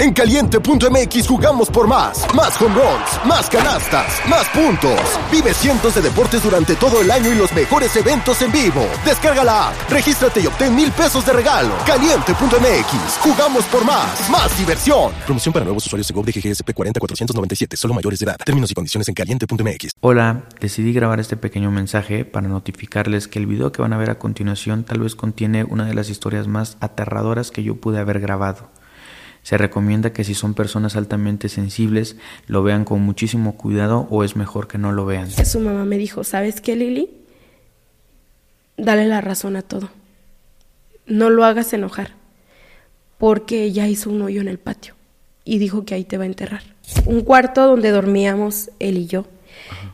En caliente.mx jugamos por más. Más home runs, más canastas, más puntos. Vive cientos de deportes durante todo el año y los mejores eventos en vivo. Descarga la app, regístrate y obtén mil pesos de regalo. Caliente.mx, jugamos por más. Más diversión. Promoción para nuevos usuarios de GOV de GGSP 40497, solo mayores de edad. Términos y condiciones en caliente.mx. Hola, decidí grabar este pequeño mensaje para notificarles que el video que van a ver a continuación tal vez contiene una de las historias más aterradoras que yo pude haber grabado. Se recomienda que si son personas altamente sensibles lo vean con muchísimo cuidado o es mejor que no lo vean. Su mamá me dijo, ¿sabes qué, Lili? Dale la razón a todo. No lo hagas enojar, porque ella hizo un hoyo en el patio y dijo que ahí te va a enterrar. Un cuarto donde dormíamos él y yo.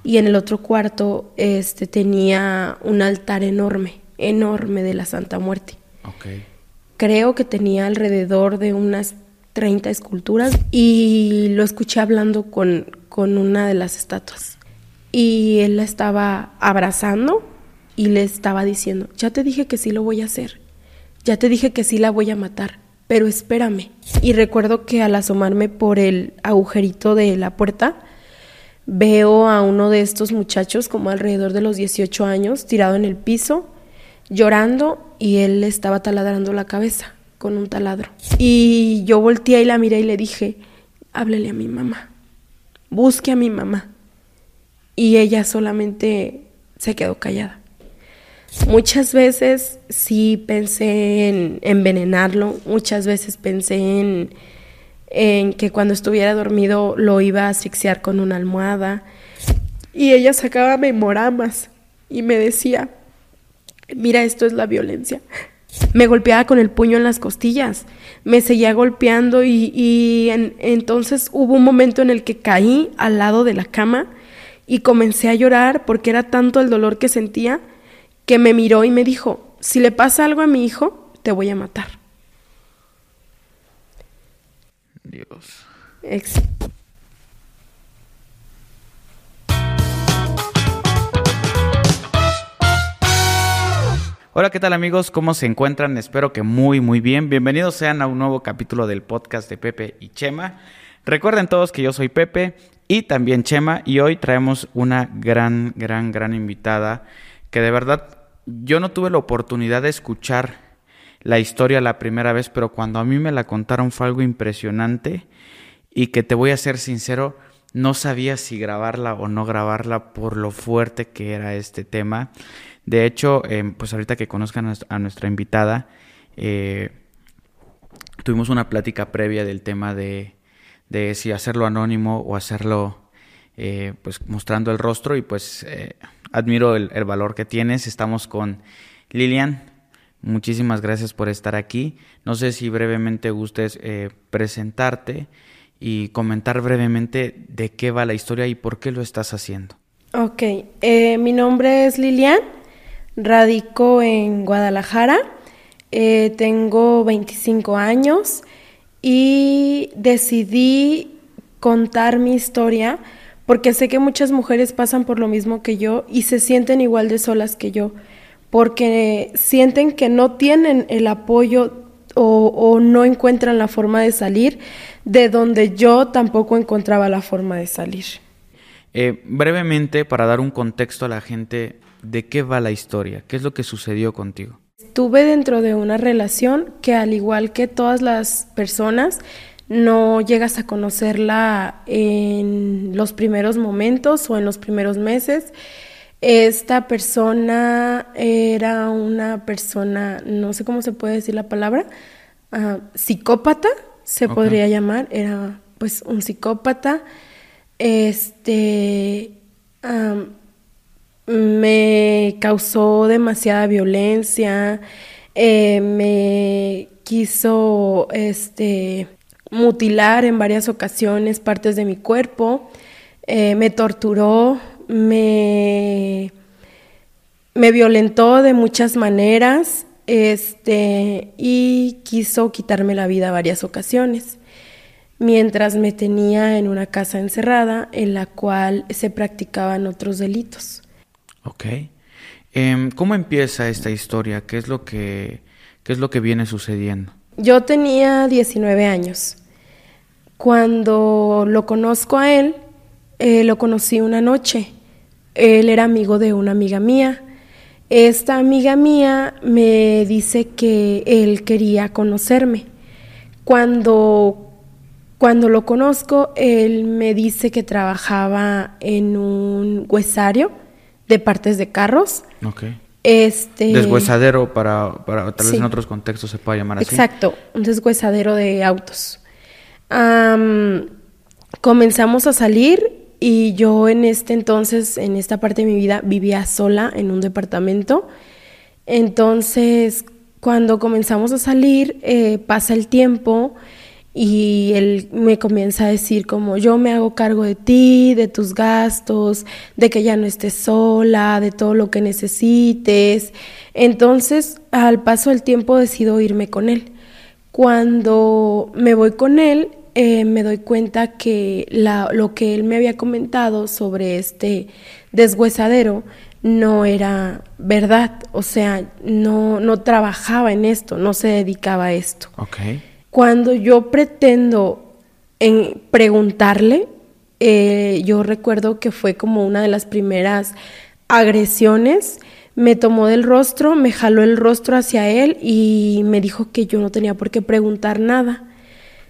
Y en el otro cuarto este, tenía un altar enorme, enorme de la Santa Muerte. Creo que tenía alrededor de unas 30 esculturas y lo escuché hablando con, con una de las estatuas. Y él la estaba abrazando y le estaba diciendo, ya te dije que sí lo voy a hacer, ya te dije que sí la voy a matar, pero espérame. Y recuerdo que al asomarme por el agujerito de la puerta, veo a uno de estos muchachos, como alrededor de los 18 años, tirado en el piso, llorando, y él le estaba taladrando la cabeza con un taladro. Y yo volteé y la miré y le dije, háblele a mi mamá, busque a mi mamá. Y ella solamente se quedó callada. Muchas veces sí pensé en envenenarlo, muchas veces pensé en, en que cuando estuviera dormido lo iba a asfixiar con una almohada. Y ella sacaba memoramas y me decía, mira, esto es la violencia. Me golpeaba con el puño en las costillas, me seguía golpeando y, entonces hubo un momento en el que caí al lado de la cama y comencé a llorar porque era tanto el dolor que sentía que me miró y me dijo, si le pasa algo a mi hijo, te voy a matar. Dios. Hola, ¿qué tal amigos? ¿Cómo se encuentran? Espero que muy, muy bien. Bienvenidos sean a un nuevo capítulo del podcast de Pepe y Chema. Recuerden todos que yo soy Pepe y también Chema y hoy traemos una gran, gran, gran invitada que de verdad yo no tuve la oportunidad de escuchar la historia la primera vez, pero cuando a mí me la contaron fue algo impresionante y que te voy a ser sincero, no sabía si grabarla o no grabarla por lo fuerte que era este tema. De hecho, em, pues ahorita que conozcan a nuestra invitada, eh, tuvimos una plática previa del tema de, si hacerlo anónimo o hacerlo eh, pues mostrando el rostro y pues eh, admiro el, valor que tienes. Estamos con Lilian. Muchísimas gracias por estar aquí. No sé si brevemente gustes presentarte y comentar brevemente de qué va la historia y por qué lo estás haciendo. Ok, mi nombre es Lilian. Radico en Guadalajara, eh, tengo 25 años y decidí contar mi historia porque sé que muchas mujeres pasan por lo mismo que yo y se sienten igual de solas que yo, porque sienten que no tienen el apoyo o, no encuentran la forma de salir de donde yo tampoco encontraba la forma de salir. Eh, brevemente, para dar un contexto a la gente, ¿de qué va la historia? ¿Qué es lo que sucedió contigo? Estuve dentro de una relación que al igual que todas las personas, no llegas a conocerla en los primeros momentos o en los primeros meses. Esta persona era una persona, no sé cómo se puede decir la palabra, ah, psicópata, se podría llamar, era pues un psicópata. Este, me causó demasiada violencia, eh, me quiso este, mutilar en varias ocasiones partes de mi cuerpo, eh, me torturó, me, me violentó de muchas maneras este, y quiso quitarme la vida varias ocasiones mientras me tenía en una casa encerrada en la cual se practicaban otros delitos. Ok. Em, ¿Cómo empieza esta historia? ¿Qué es, lo que, ¿Qué es lo que viene sucediendo? Yo tenía 19 años. Cuando lo conozco a él, eh, lo conocí una noche. Él era amigo de una amiga mía. Esta amiga mía me dice que él quería conocerme. Cuando, cuando lo conozco, él me dice que trabajaba en un huesario de partes de carros. Okay. Este, deshuesadero para, para tal vez en otros contextos se pueda llamar así. Exacto, un deshuesadero de autos. comenzamos a salir y yo en este entonces, en esta parte de mi vida, vivía sola en un departamento. Entonces, cuando comenzamos a salir, eh, pasa el tiempo y él me comienza a decir como yo me hago cargo de ti, de tus gastos, de que ya no estés sola, de todo lo que necesites. Entonces, al paso del tiempo decido irme con él. Cuando me voy con él, eh, me doy cuenta que lo que él me había comentado sobre este deshuesadero no era verdad, o sea, no, no trabajaba en esto, no se dedicaba a esto. Cuando yo pretendo en preguntarle, eh, yo recuerdo que fue como una de las primeras agresiones. Me tomó del rostro, me jaló el rostro hacia él y me dijo que yo no tenía por qué preguntar nada.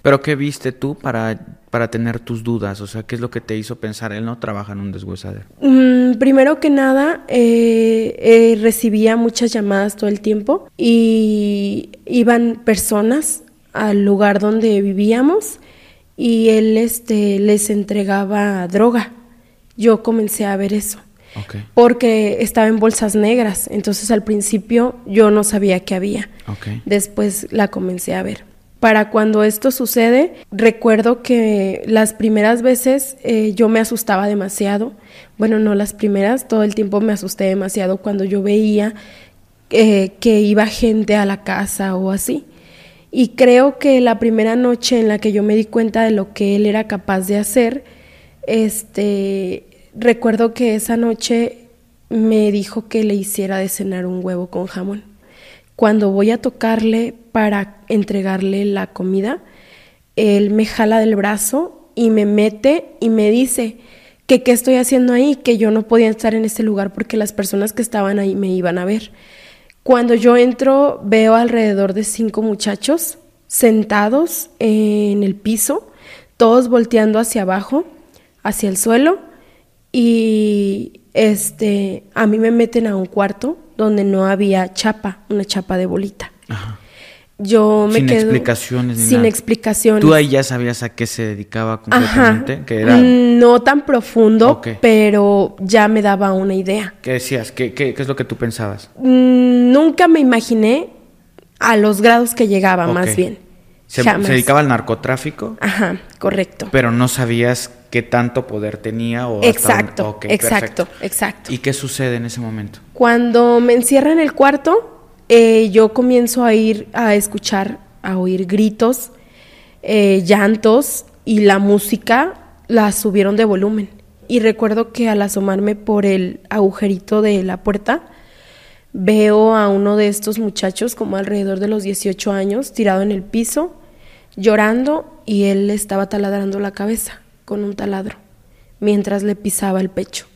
¿Pero qué viste tú para, para tener tus dudas? O sea, ¿qué es lo que te hizo pensar? Él no trabaja en un deshuesadero. Mm, primero que nada, eh, eh, recibía muchas llamadas todo el tiempo y iban personas al lugar donde vivíamos y él este, les entregaba droga. Yo comencé a ver eso. Porque estaba en bolsas negras. Entonces al principio yo no sabía qué había. Después la comencé a ver. Para cuando esto sucede, recuerdo que las primeras veces eh, yo me asustaba demasiado. Bueno, no las primeras, todo el tiempo me asusté demasiado cuando yo veía eh, que iba gente a la casa o así. Y creo que la primera noche en la que yo me di cuenta de lo que él era capaz de hacer, este, recuerdo que esa noche me dijo que le hiciera de cenar un huevo con jamón. Cuando voy a tocarle para entregarle la comida, él me jala del brazo y me mete y me dice que qué estoy haciendo ahí, que yo no podía estar en ese lugar porque las personas que estaban ahí me iban a ver. Cuando yo entro, veo alrededor de cinco muchachos sentados en el piso, todos volteando hacia abajo, hacia el suelo, y este, a mí me meten a un cuarto donde no había chapa, una chapa de bolita. Ajá. Yo me sin quedo explicaciones sin explicaciones. Tú ahí ya sabías a qué se dedicaba completamente, que era mm, no tan profundo, pero ya me daba una idea. ¿Qué decías? ¿Qué, qué, qué es lo que tú pensabas? Mm, nunca me imaginé a los grados que llegaba, más bien. Se, se, dedicaba al narcotráfico. Ajá, correcto. Pero no sabías qué tanto poder tenía o exacto, exacto, exacto. ¿Y qué sucede en ese momento? Cuando me encierran en el cuarto, eh, yo comienzo a ir a escuchar, a oír gritos, eh, llantos y la música la subieron de volumen. Y recuerdo que al asomarme por el agujerito de la puerta, veo a uno de estos muchachos, como alrededor de los 18 años, tirado en el piso, llorando, y él estaba taladrando la cabeza con un taladro, mientras le pisaba el pecho.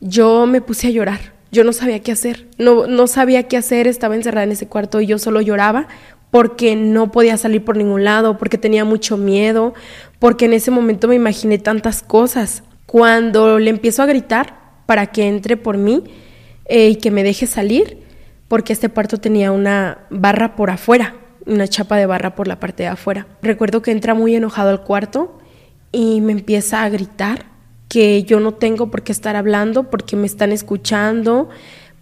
Yo me puse a llorar yo no sabía qué hacer, no, no sabía qué hacer, estaba encerrada en ese cuarto y yo solo lloraba porque no podía salir por ningún lado, porque tenía mucho miedo, porque en ese momento me imaginé tantas cosas. Cuando le empiezo a gritar para que entre por mí eh, y que me deje salir, porque este cuarto tenía una barra por afuera, una chapa de barra por la parte de afuera. Recuerdo que entra muy enojado al cuarto y me empieza a gritar que yo no tengo por qué estar hablando, porque me están escuchando,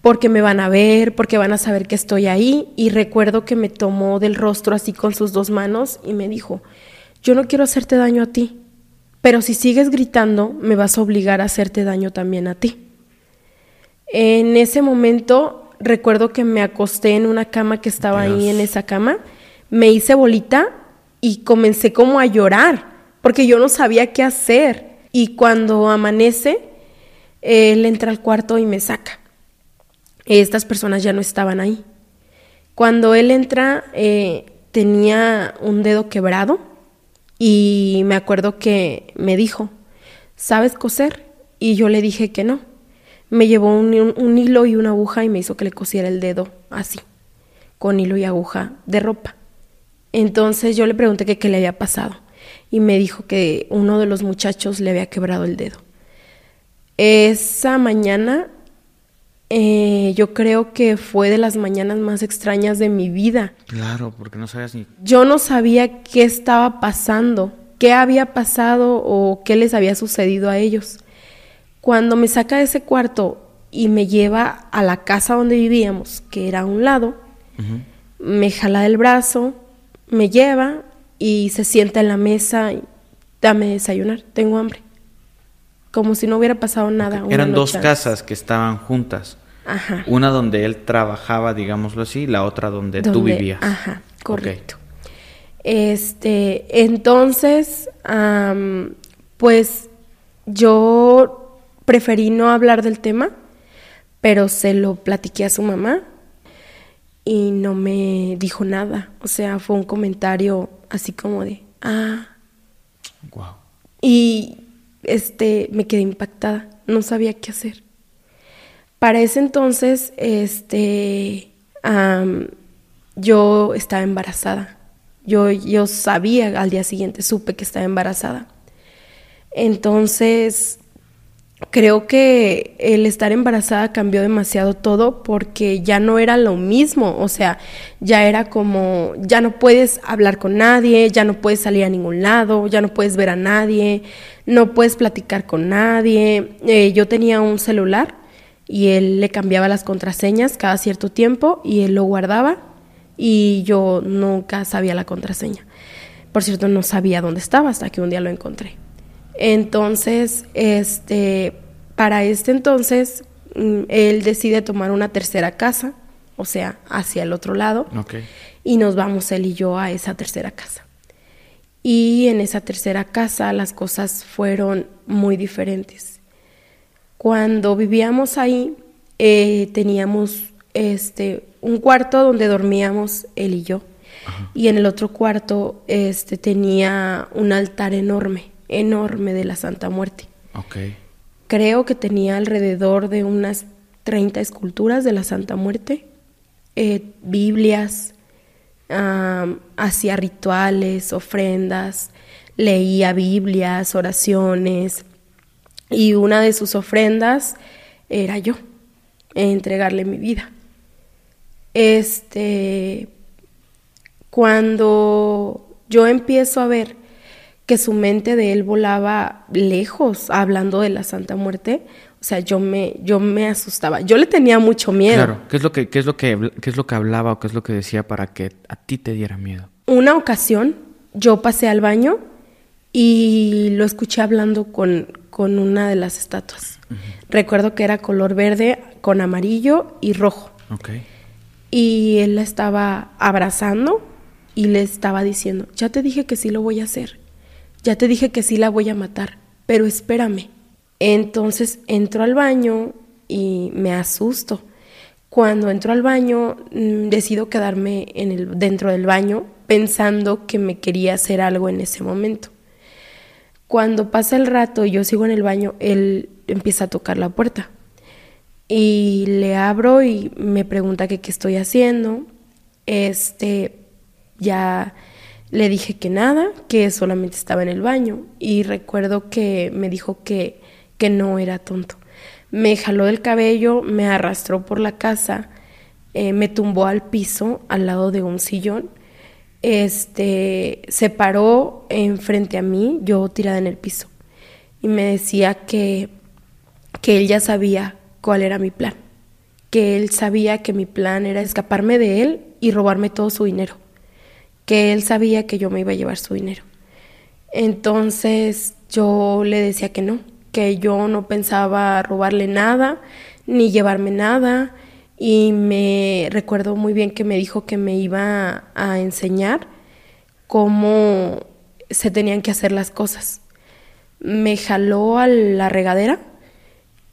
porque me van a ver, porque van a saber que estoy ahí. Y recuerdo que me tomó del rostro así con sus dos manos y me dijo, yo no quiero hacerte daño a ti, pero si sigues gritando, me vas a obligar a hacerte daño también a ti. En ese momento recuerdo que me acosté en una cama que estaba ahí en esa cama, me hice bolita y comencé como a llorar, porque yo no sabía qué hacer y cuando amanece, él entra al cuarto y me saca. Estas personas ya no estaban ahí. Cuando él entra, eh, tenía un dedo quebrado Y me acuerdo que me dijo, ¿sabes coser? Y yo le dije que no. Me llevó un, hilo y una aguja y me hizo que le cosiera el dedo así, con hilo y aguja de ropa. Entonces yo le pregunté qué le había pasado y me dijo que uno de los muchachos le había quebrado el dedo. Esa mañana eh, yo creo que fue de las mañanas más extrañas de mi vida. Claro, porque no sabías ni... Yo no sabía qué estaba pasando, qué había pasado o qué les había sucedido a ellos. Cuando me saca de ese cuarto y me lleva a la casa donde vivíamos, que era a un lado, me jala del brazo, me lleva y se sienta en la mesa y dame desayunar, tengo hambre. Como si no hubiera pasado nada. Eran dos casas que estaban juntas. Ajá. Una donde él trabajaba, digámoslo así, la otra donde, tú vivías. Ajá, correcto. Este, entonces, pues yo preferí no hablar del tema, pero se lo platiqué a su mamá y no me dijo nada. O sea, fue un comentario así como de, ah. Wow. Y este, me quedé impactada, no sabía qué hacer. Para ese entonces, este, yo estaba embarazada. Yo, yo sabía al día siguiente, supe que estaba embarazada. Entonces, creo que el estar embarazada cambió demasiado todo porque ya no era lo mismo, o sea, ya era como, ya no puedes hablar con nadie, ya no puedes salir a ningún lado, ya no puedes ver a nadie, no puedes platicar con nadie. Eh, yo tenía un celular y él le cambiaba las contraseñas cada cierto tiempo y él lo guardaba y yo nunca sabía la contraseña. Por cierto, no sabía dónde estaba hasta que un día lo encontré. Entonces, este, para este entonces, mm, él decide tomar una tercera casa, o sea, hacia el otro lado, y nos vamos él y yo a esa tercera casa. Y en esa tercera casa las cosas fueron muy diferentes. Cuando vivíamos ahí, eh, teníamos este, un cuarto donde dormíamos él y yo. Y en el otro cuarto este, tenía un altar enorme enorme de la Santa Muerte. Okay. Creo que tenía alrededor de unas 30 esculturas de la Santa Muerte, eh, Biblias, hacía rituales, ofrendas, leía Biblias, oraciones, y una de sus ofrendas era yo, entregarle mi vida. Este, cuando yo empiezo a ver que su mente de él volaba lejos hablando de la Santa Muerte. O sea, yo me, yo me asustaba. Yo le tenía mucho miedo. Claro, ¿qué es lo que, qué es lo que, qué es lo que hablaba o qué es lo que decía para que a ti te diera miedo? Una ocasión yo pasé al baño y lo escuché hablando con, con una de las estatuas. Recuerdo que era color verde con amarillo y rojo. Okay. Y él la estaba abrazando y le estaba diciendo, ya te dije que sí lo voy a hacer ya te dije que sí la voy a matar, pero espérame. Entonces entro al baño y me asusto. Cuando entro al baño, mm, decido quedarme en el, dentro del baño pensando que me quería hacer algo en ese momento. Cuando pasa el rato y yo sigo en el baño, él empieza a tocar la puerta. Y le abro y me pregunta qué estoy haciendo. Este, ya le dije que nada, que solamente estaba en el baño y recuerdo que me dijo que, que no era tonto. Me jaló del cabello, me arrastró por la casa, eh, me tumbó al piso al lado de un sillón, este, se paró enfrente a mí, yo tirada en el piso, y me decía que, que él ya sabía cuál era mi plan, que él sabía que mi plan era escaparme de él y robarme todo su dinero que él sabía que yo me iba a llevar su dinero. Entonces yo le decía que no, que yo no pensaba robarle nada ni llevarme nada y me recuerdo muy bien que me dijo que me iba a enseñar cómo se tenían que hacer las cosas. Me jaló a la regadera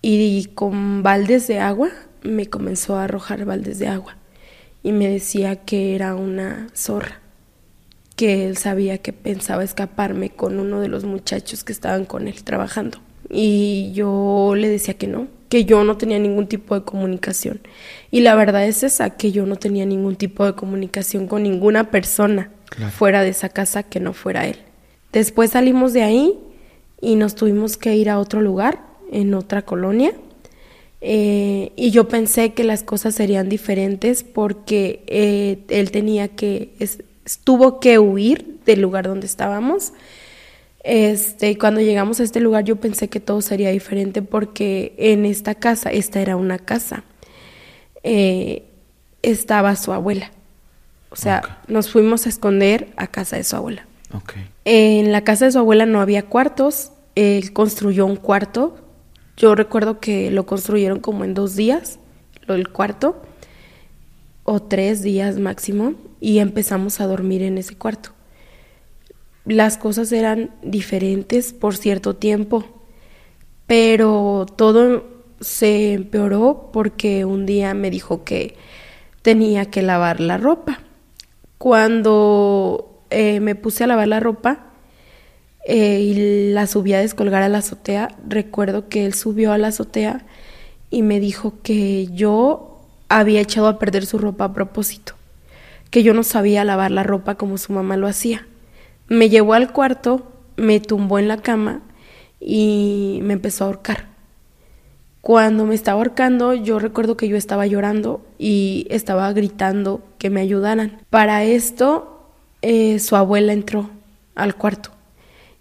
y con baldes de agua me comenzó a arrojar baldes de agua y me decía que era una zorra que él sabía que pensaba escaparme con uno de los muchachos que estaban con él trabajando. Y yo le decía que no, que yo no tenía ningún tipo de comunicación. Y la verdad es esa, que yo no tenía ningún tipo de comunicación con ninguna persona fuera de esa casa que no fuera él. Después salimos de ahí y nos tuvimos que ir a otro lugar, en otra colonia. Eh, y yo pensé que las cosas serían diferentes porque eh, él tenía que, tuvo que huir del lugar donde estábamos este, cuando llegamos a este lugar yo pensé que todo sería diferente porque en esta casa, esta era una casa, eh, estaba su abuela. O sea, nos fuimos a esconder a casa de su abuela. En la casa de su abuela no había cuartos, él construyó un cuarto. Yo recuerdo que lo construyeron como en dos días, lo del cuarto, o tres días máximo, y empezamos a dormir en ese cuarto las cosas eran diferentes por cierto tiempo, pero todo se empeoró porque un día me dijo que tenía que lavar la ropa. Cuando eh, me puse a lavar la ropa eh, y la subí a descolgar a la azotea, recuerdo que él subió a la azotea y me dijo que yo había echado a perder su ropa a propósito, que yo no sabía lavar la ropa como su mamá lo hacía me llevó al cuarto, me tumbó en la cama y me empezó a ahorcar. Cuando me estaba ahorcando, yo recuerdo que yo estaba llorando y estaba gritando que me ayudaran. Para esto, eh, su abuela entró al cuarto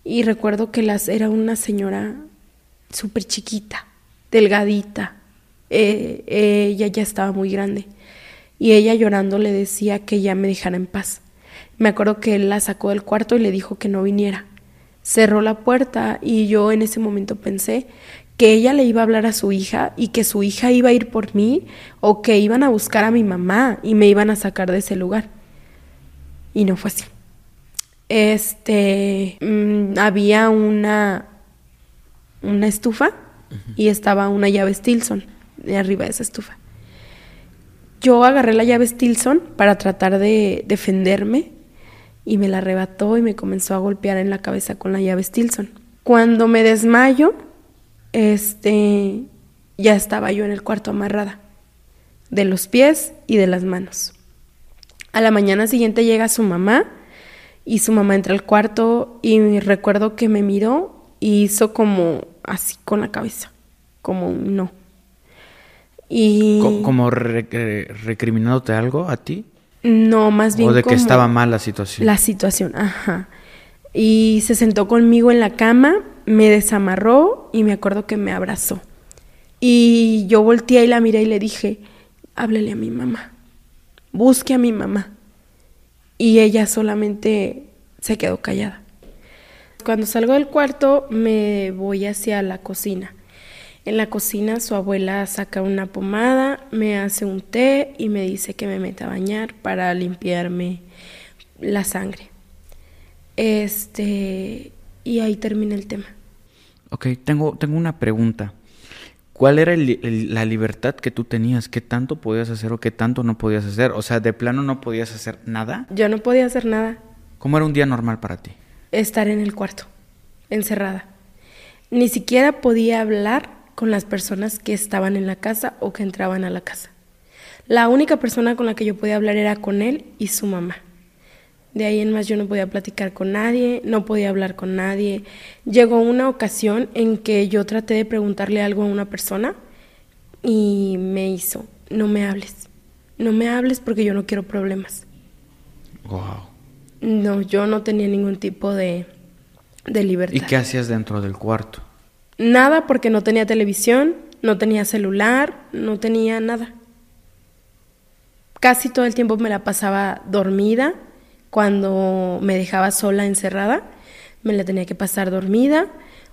y recuerdo que las, era una señora súper chiquita, delgadita. Eh, ella ya estaba muy grande y ella llorando le decía que ya me dejara en paz. Me acuerdo que él la sacó del cuarto y le dijo que no viniera. Cerró la puerta y yo en ese momento pensé que ella le iba a hablar a su hija y que su hija iba a ir por mí o que iban a buscar a mi mamá y me iban a sacar de ese lugar. Y no fue así. Este, mm, había una, una estufa y estaba una llave Stilson de arriba de esa estufa. Yo agarré la llave Stilson para tratar de defenderme y me la arrebató y me comenzó a golpear en la cabeza con la llave Stilson. Cuando me desmayo, este, ya estaba yo en el cuarto amarrada, de los pies y de las manos. A la mañana siguiente llega su mamá y su mamá entra al cuarto y recuerdo que me miró y hizo como así con la cabeza, como un no. Y... ¿Como recriminándote algo a ti? No, más bien. O de que estaba mal la situación. La situación, ajá. Y se sentó conmigo en la cama, me desamarró y me acuerdo que me abrazó. Y yo volteé y la miré y le dije, háblele a mi mamá, busque a mi mamá. Y ella solamente se quedó callada. Cuando salgo del cuarto me voy hacia la cocina. En la cocina su abuela saca una pomada, me hace un té y me dice que me meta a bañar para limpiarme la sangre. Este, y ahí termina el tema. Ok, tengo, tengo una pregunta. ¿Cuál era la libertad que tú tenías? ¿Qué tanto podías hacer o qué tanto no podías hacer? O sea, ¿de plano no podías hacer nada? Yo no podía hacer nada. ¿Cómo era un día normal para ti? Estar en el cuarto, encerrada. Ni siquiera podía hablar con las personas que estaban en la casa o que entraban a la casa. La única persona con la que yo podía hablar era con él y su mamá. De ahí en más yo no podía platicar con nadie, no podía hablar con nadie. Llegó una ocasión en que yo traté de preguntarle algo a una persona y me hizo, no me hables, no me hables porque yo no quiero problemas. Wow. No, yo no tenía ningún tipo de, de libertad. ¿Y qué hacías dentro del cuarto? Nada porque no tenía televisión, no tenía celular, no tenía nada. Casi todo el tiempo me la pasaba dormida cuando me dejaba sola encerrada. Me la tenía que pasar dormida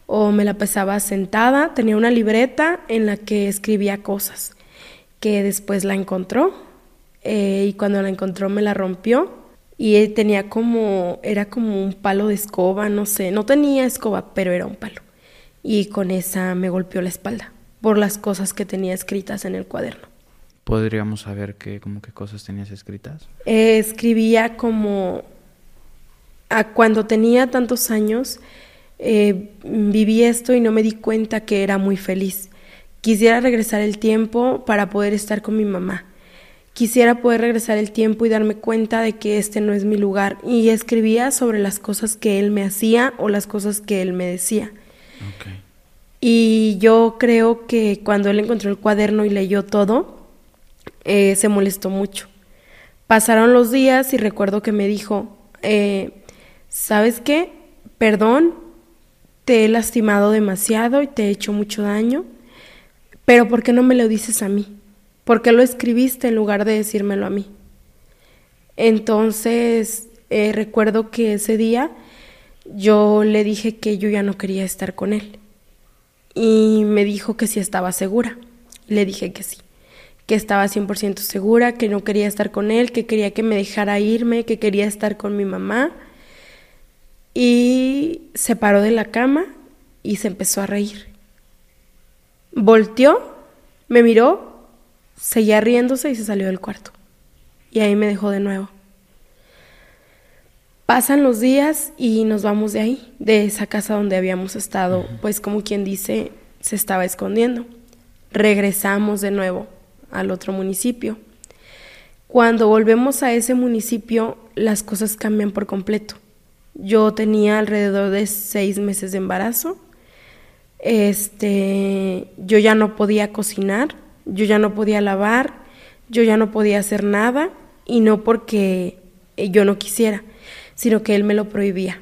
o me la pasaba sentada. Tenía una libreta en la que escribía cosas que después la encontró eh, y cuando la encontró me la rompió y tenía como, era como un palo de escoba, no sé, no tenía escoba, pero era un palo y con esa me golpeó la espalda por las cosas que tenía escritas en el cuaderno. ¿Podríamos saber qué, como qué cosas tenías escritas? escribía como a cuando tenía tantos años, eh, viví esto y no me di cuenta que era muy feliz. Quisiera regresar el tiempo para poder estar con mi mamá. Quisiera poder regresar el tiempo y darme cuenta de que este no es mi lugar. Y escribía sobre las cosas que él me hacía o las cosas que él me decía. Y yo creo que cuando él encontró el cuaderno y leyó todo, eh, se molestó mucho. Pasaron los días y recuerdo que me dijo, eh, ¿sabes qué? Perdón, te he lastimado demasiado y te he hecho mucho daño, pero ¿por qué no me lo dices a mí? ¿Por qué lo escribiste en lugar de decírmelo a mí? Entonces, eh, recuerdo que ese día yo le dije que yo ya no quería estar con él. Y me dijo que sí estaba segura. Le dije que sí, que estaba 100% segura, que no quería estar con él, que quería que me dejara irme, que quería estar con mi mamá y se paró de la cama y se empezó a reír. Volteó, me miró, seguía riéndose y se salió del cuarto. Y ahí me dejó de nuevo. Pasan los días y nos vamos de ahí, de esa casa donde habíamos estado, pues como quien dice, se estaba escondiendo. Regresamos de nuevo al otro municipio. Cuando volvemos a ese municipio, las cosas cambian por completo. Yo tenía alrededor de seis meses de embarazo. Este, yo ya no podía cocinar, yo ya no podía lavar, yo ya no podía hacer nada y no porque yo no quisiera, sino que él me lo prohibía.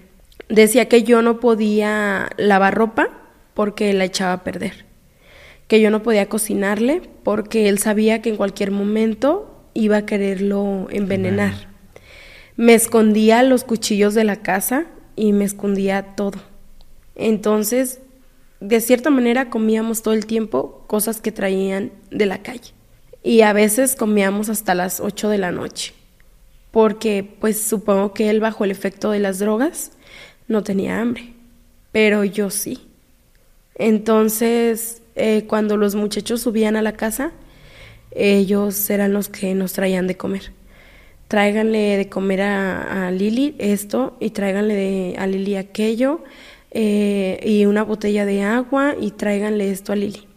Decía que yo no podía lavar ropa porque la echaba a perder, que yo no podía cocinarle porque él sabía que en cualquier momento iba a quererlo envenenar. Me escondía los cuchillos de la casa y me escondía todo. Entonces, de cierta manera comíamos todo el tiempo cosas que traían de la calle. Y a veces comíamos hasta las 8 de la noche. Porque pues supongo que él bajo el efecto de las drogas no tenía hambre. Pero yo sí. Entonces, eh, cuando los muchachos subían a la casa, ellos eran los que nos traían de comer tráiganle de comer a, Lili esto y tráiganle a Lili aquello eh, y una botella de agua y tráiganle esto a Lili.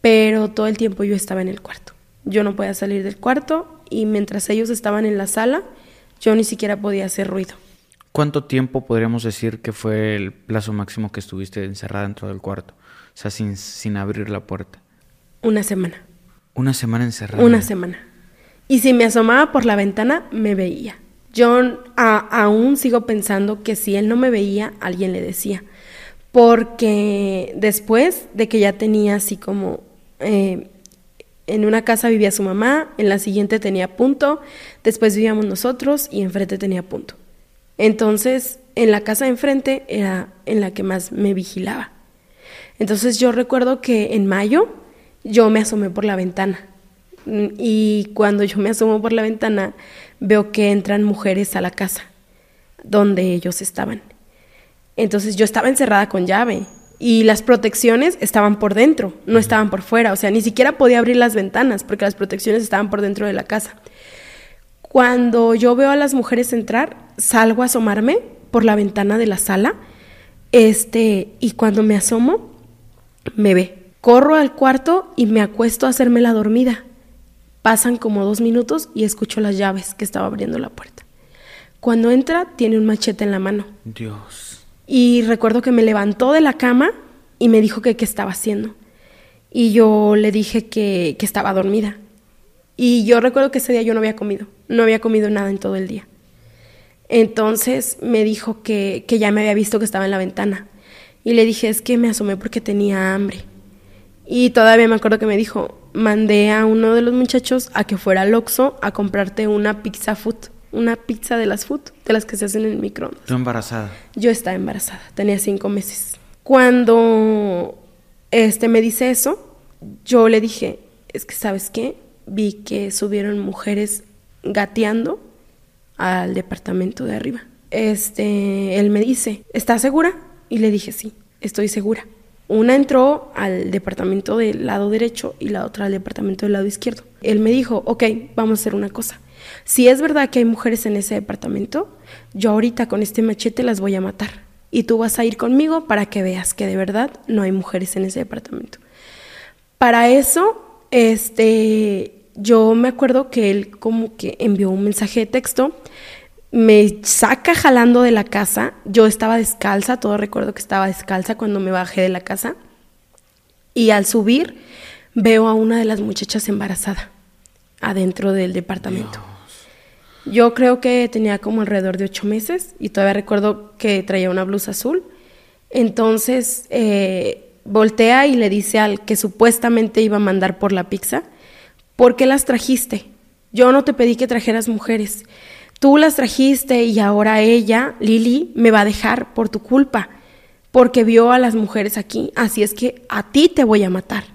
Pero todo el tiempo yo estaba en el cuarto. Yo no podía salir del cuarto y mientras ellos estaban en la sala, yo ni siquiera podía hacer ruido. ¿Cuánto tiempo podríamos decir que fue el plazo máximo que estuviste encerrada dentro del cuarto? O sea, sin, sin abrir la puerta. Una semana. Una semana encerrada. Una semana y si me asomaba por la ventana me veía. Yo aún sigo pensando que si él no me veía, alguien le decía. Porque después de que ya tenía así como... Eh, en una casa vivía su mamá, en la siguiente tenía punto, después vivíamos nosotros y enfrente tenía punto. Entonces, en la casa de enfrente era en la que más me vigilaba. Entonces yo recuerdo que en mayo yo me asomé por la ventana y cuando yo me asomo por la ventana, veo que entran mujeres a la casa donde ellos estaban. Entonces yo estaba encerrada con llave y las protecciones estaban por dentro, no estaban por fuera. O sea, ni siquiera podía abrir las ventanas porque las protecciones estaban por dentro de la casa. Cuando yo veo a las mujeres entrar, salgo a asomarme por la ventana de la sala. Este, y cuando me asomo, me ve. Corro al cuarto y me acuesto a hacerme la dormida. Pasan como dos minutos y escucho las llaves que estaba abriendo la puerta. Cuando entra, tiene un machete en la mano. Dios. Y recuerdo que me levantó de la cama y me dijo que qué estaba haciendo. Y yo le dije que, que estaba dormida. Y yo recuerdo que ese día yo no había comido. No había comido nada en todo el día. Entonces me dijo que, que ya me había visto que estaba en la ventana. Y le dije, es que me asomé porque tenía hambre. Y todavía me acuerdo que me dijo, mandé a uno de los muchachos a que fuera al Oxxo a comprarte una pizza food, una pizza de las food, de las que se hacen en el microondas. ¿Tú embarazada? Yo estaba embarazada, tenía cinco meses. Cuando este me dice eso, yo le dije, es que sabes qué, vi que subieron mujeres gateando al departamento de arriba. Este, él me dice, ¿estás segura? Y le dije, sí, estoy segura. Una entró al departamento del lado derecho y la otra al departamento del lado izquierdo. Él me dijo, ok, vamos a hacer una cosa. Si es verdad que hay mujeres en ese departamento, yo ahorita con este machete las voy a matar. Y tú vas a ir conmigo para que veas que de verdad no hay mujeres en ese departamento. Para eso, este, yo me acuerdo que él como que envió un mensaje de texto, me saca jalando de la casa, yo estaba descalza, todo recuerdo que estaba descalza cuando me bajé de la casa, y al subir veo a una de las muchachas embarazada adentro del departamento. Yo creo que tenía como alrededor de ocho meses y todavía recuerdo que traía una blusa azul. Entonces eh, voltea y le dice al que supuestamente iba a mandar por la pizza, ¿por qué las trajiste? Yo no te pedí que trajeras mujeres. Tú las trajiste y ahora ella, Lili, me va a dejar por tu culpa, porque vio a las mujeres aquí. Así es que a ti te voy a matar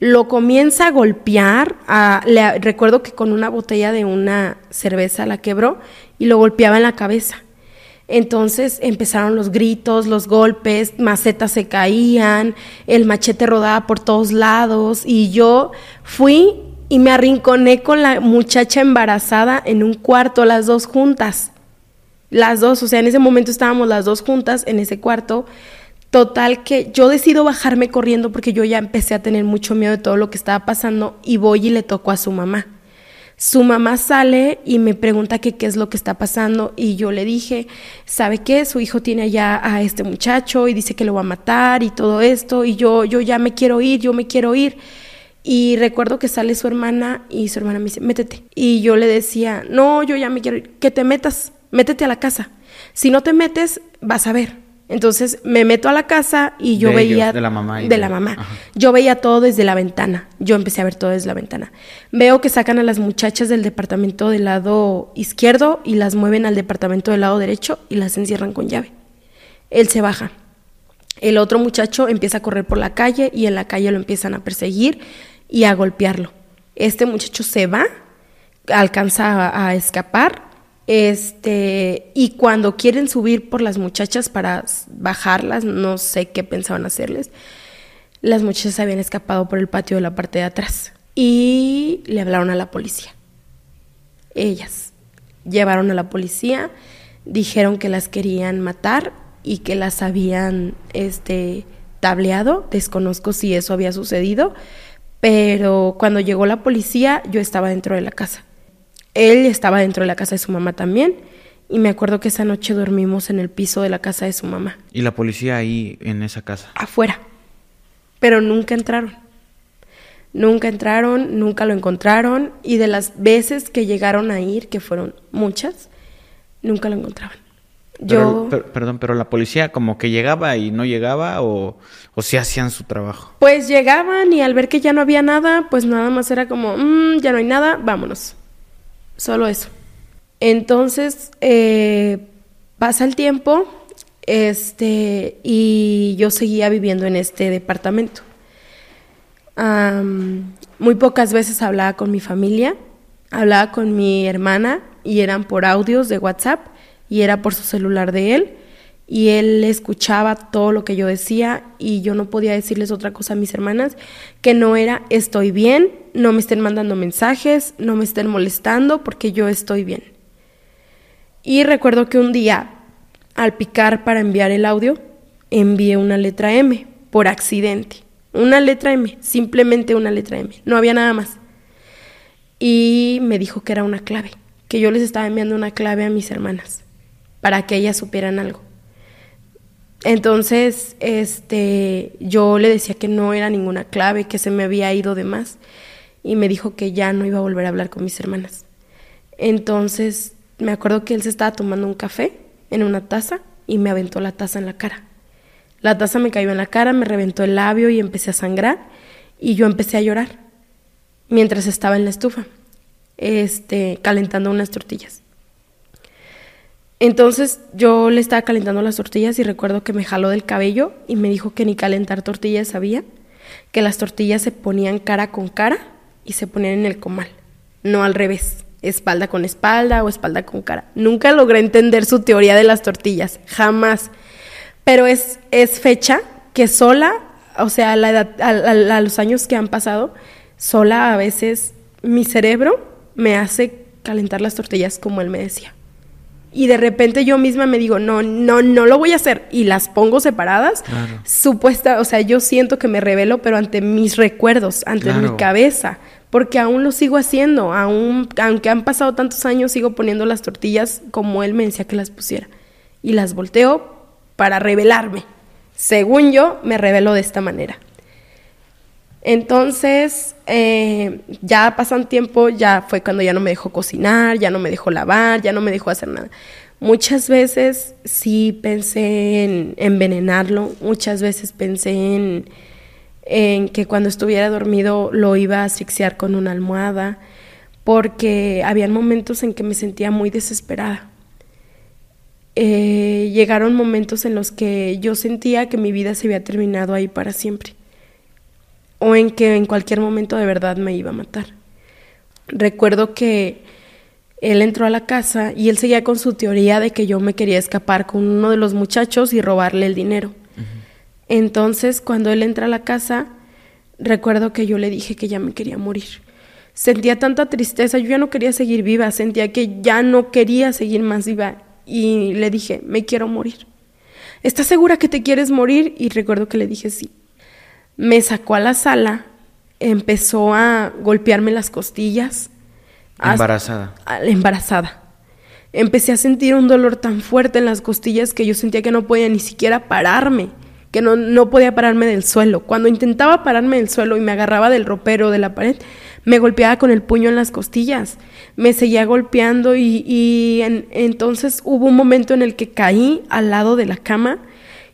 lo comienza a golpear, le, recuerdo que con una botella de una cerveza la quebró y lo golpeaba en la cabeza. Entonces empezaron los gritos, los golpes, macetas se caían, el machete rodaba por todos lados y yo fui y me arrinconé con la muchacha embarazada en un cuarto, las dos juntas. Las dos, o sea, en ese momento estábamos las dos juntas en ese cuarto Total que yo decido bajarme corriendo porque yo ya empecé a tener mucho miedo de todo lo que estaba pasando y voy y le toco a su mamá. Su mamá sale y me pregunta qué es lo que está pasando y yo le dije, ¿sabe qué? Su hijo tiene allá a este muchacho y dice que lo va a matar y todo esto y yo, yo ya me quiero ir, yo me quiero ir. Y recuerdo que sale su hermana y su hermana me dice, métete. Y yo le decía, no, yo ya me quiero ir, que te metas, métete a la casa. Si no te metes, vas a ver entonces me meto a la casa y yo veía... de la mamá. de, la mamá. Yo veía todo desde la ventana. Yo empecé a ver todo desde la ventana. Veo que sacan a las muchachas del departamento del lado izquierdo y las mueven al departamento del lado derecho y las encierran con llave. Él se baja. El otro muchacho empieza a correr por la calle y en la calle lo empiezan a perseguir y a golpearlo. Este muchacho se va, alcanza a escapar este, y cuando quieren subir por las muchachas para bajarlas, no sé qué pensaban hacerles, las muchachas habían escapado por el patio de la parte de atrás y le hablaron a la policía. Ellas llevaron a la policía, dijeron que las querían matar y que las habían este tableado, desconozco si eso había sucedido, pero cuando llegó la policía yo estaba dentro de la casa. Él estaba dentro de la casa de su mamá también. Y me acuerdo que esa noche dormimos en el piso de la casa de su mamá. ¿Y la policía ahí en esa casa? Afuera. Pero nunca entraron. Nunca entraron, nunca lo encontraron. Y de las veces que llegaron a ir, que fueron muchas, nunca lo encontraban. Yo... perdón, pero la policía como que llegaba y no llegaba o, o sí hacían su trabajo. Pues llegaban y al ver que ya no había nada, pues nada más era como, mm, ya no hay nada, vámonos. Solo eso. Entonces, eh, pasa el tiempo este, y yo seguía viviendo en este departamento. muy pocas veces hablaba con mi familia, hablaba con mi hermana y eran por audios de WhatsApp y era por su celular de él y él escuchaba todo lo que yo decía y yo no podía decirles otra cosa a mis hermanas que no era estoy bien, no me estén mandando mensajes, no me estén molestando porque yo estoy bien. Y recuerdo que un día, al picar para enviar el audio, envié una letra M por accidente. Una letra M, simplemente una letra M, no había nada más. Y me dijo que era una clave, que yo les estaba enviando una clave a mis hermanas para que ellas supieran algo. Entonces, este, yo le decía que no era ninguna clave, que se me había ido de más y me dijo que ya no iba a volver a hablar con mis hermanas. Entonces, me acuerdo que él se estaba tomando un café en una taza y me aventó la taza en la cara. La taza me cayó en la cara, me reventó el labio y empecé a sangrar y yo empecé a llorar mientras estaba en la estufa, este, calentando unas tortillas. Entonces yo le estaba calentando las tortillas y recuerdo que me jaló del cabello y me dijo que ni calentar tortillas sabía, que las tortillas se ponían cara con cara y se ponían en el comal, no al revés, espalda con espalda o espalda con cara. Nunca logré entender su teoría de las tortillas, jamás. Pero es, es fecha que sola, o sea, a, la edad, a los años que han pasado, sola a veces mi cerebro me hace calentar las tortillas como él me decía. Y de repente yo misma me digo, no, no, no lo voy a hacer. Y las pongo separadas. Supuesta, o sea, yo siento que me revelo, pero ante mis recuerdos, ante mi cabeza. Porque aún lo sigo haciendo. Aún, aunque han pasado tantos años, sigo poniendo las tortillas como él me decía que las pusiera. Y las volteo para revelarme. Según yo, me revelo de esta manera. Entonces, eh, ya pasan tiempo, ya fue cuando ya no me dejó cocinar, ya no me dejó lavar, ya no me dejó hacer nada. Muchas veces sí pensé en envenenarlo, muchas veces pensé en, en que cuando estuviera dormido lo iba a asfixiar con una almohada, porque habían momentos en que me sentía muy desesperada. Eh, llegaron momentos en los que yo sentía que mi vida se había terminado ahí para siempre o en que en cualquier momento de verdad me iba a matar. Recuerdo que él entró a la casa y él seguía con su teoría de que yo me quería escapar con uno de los muchachos y robarle el dinero. Entonces, cuando él entra a la casa, recuerdo que yo le dije que ya me quería morir. Sentía tanta tristeza, yo ya no quería seguir viva, sentía que ya no quería seguir más viva y le dije, me quiero morir. ¿Estás segura que te quieres morir? Y recuerdo que le dije sí me sacó a la sala, empezó a golpearme las costillas. Embarazada. embarazada. Empecé a sentir un dolor tan fuerte en las costillas que yo sentía que no podía ni siquiera pararme, que no, no podía pararme del suelo. Cuando intentaba pararme del suelo y me agarraba del ropero de la pared, me golpeaba con el puño en las costillas. Me seguía golpeando y, entonces hubo un momento en el que caí al lado de la cama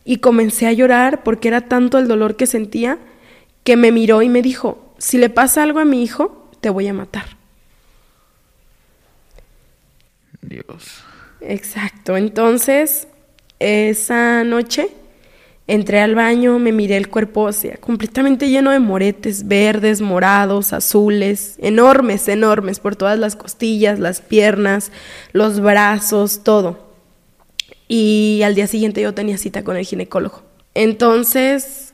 y comencé a llorar porque era tanto el dolor que sentía que me miró y me dijo, si le pasa algo a mi hijo, te voy a matar. Dios. Exacto, entonces esa noche entré al baño, me miré el cuerpo, o sea, completamente lleno de moretes verdes, morados, azules, enormes, enormes, por todas las costillas, las piernas, los brazos, todo y al día siguiente yo tenía cita con el ginecólogo. Entonces,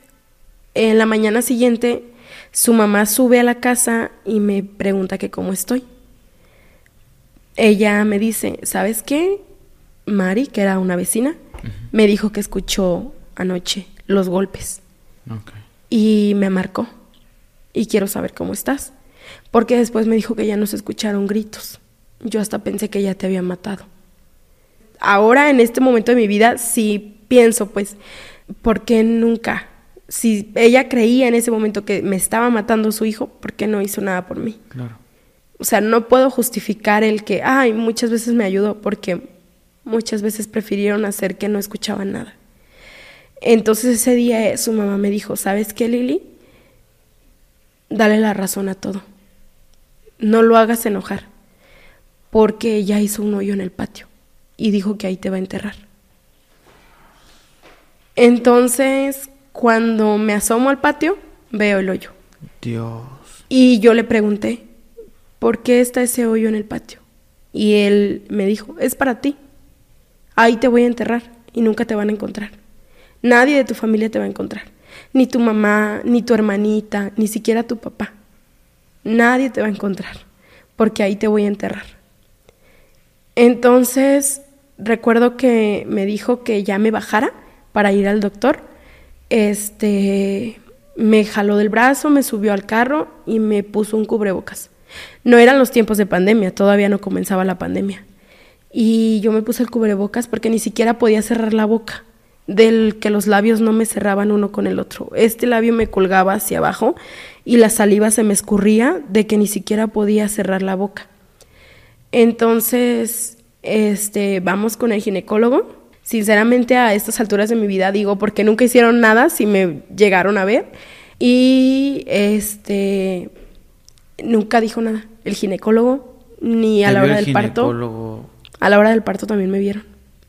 en la mañana siguiente, su mamá sube a la casa y me pregunta que cómo estoy. Ella me dice, ¿sabes qué? Mari, que era una vecina, me dijo que escuchó anoche los golpes. Y me marcó. Y quiero saber cómo estás. Porque después me dijo que ya no se escucharon gritos. Yo hasta pensé que ya te había matado ahora en este momento de mi vida sí pienso, pues, ¿por qué nunca? Si ella creía en ese momento que me estaba matando su hijo, ¿por qué no hizo nada por mí? Claro. O sea, no puedo justificar el que, ay, muchas veces me ayudó, porque muchas veces prefirieron hacer que no escuchaban nada. Entonces ese día eh, su mamá me dijo, ¿sabes qué, Lili? Dale la razón a todo. No lo hagas enojar, porque ella hizo un hoyo en el patio y dijo que ahí te va a enterrar. Entonces, cuando me asomo al patio, veo el hoyo. Dios. Y yo le pregunté, ¿por qué está ese hoyo en el patio? Y él me dijo, es para ti. Ahí te voy a enterrar y nunca te van a encontrar. Nadie de tu familia te va a encontrar. Ni tu mamá, ni tu hermanita, ni siquiera tu papá. Nadie te va a encontrar, porque ahí te voy a enterrar. Entonces recuerdo que me dijo que ya me bajara para ir al doctor. Este me jaló del brazo, me subió al carro y me puso un cubrebocas. No eran los tiempos de pandemia, todavía no comenzaba la pandemia. Y yo me puse el cubrebocas porque ni siquiera podía cerrar la boca, del que los labios no me cerraban uno con el otro. Este labio me colgaba hacia abajo y la saliva se me escurría de que ni siquiera podía cerrar la boca. Entonces este, vamos con el ginecólogo. Sinceramente a estas alturas de mi vida digo, porque nunca hicieron nada si me llegaron a ver. Y este, nunca dijo nada. El ginecólogo, ni a la hora del parto. A la hora del parto también me vieron.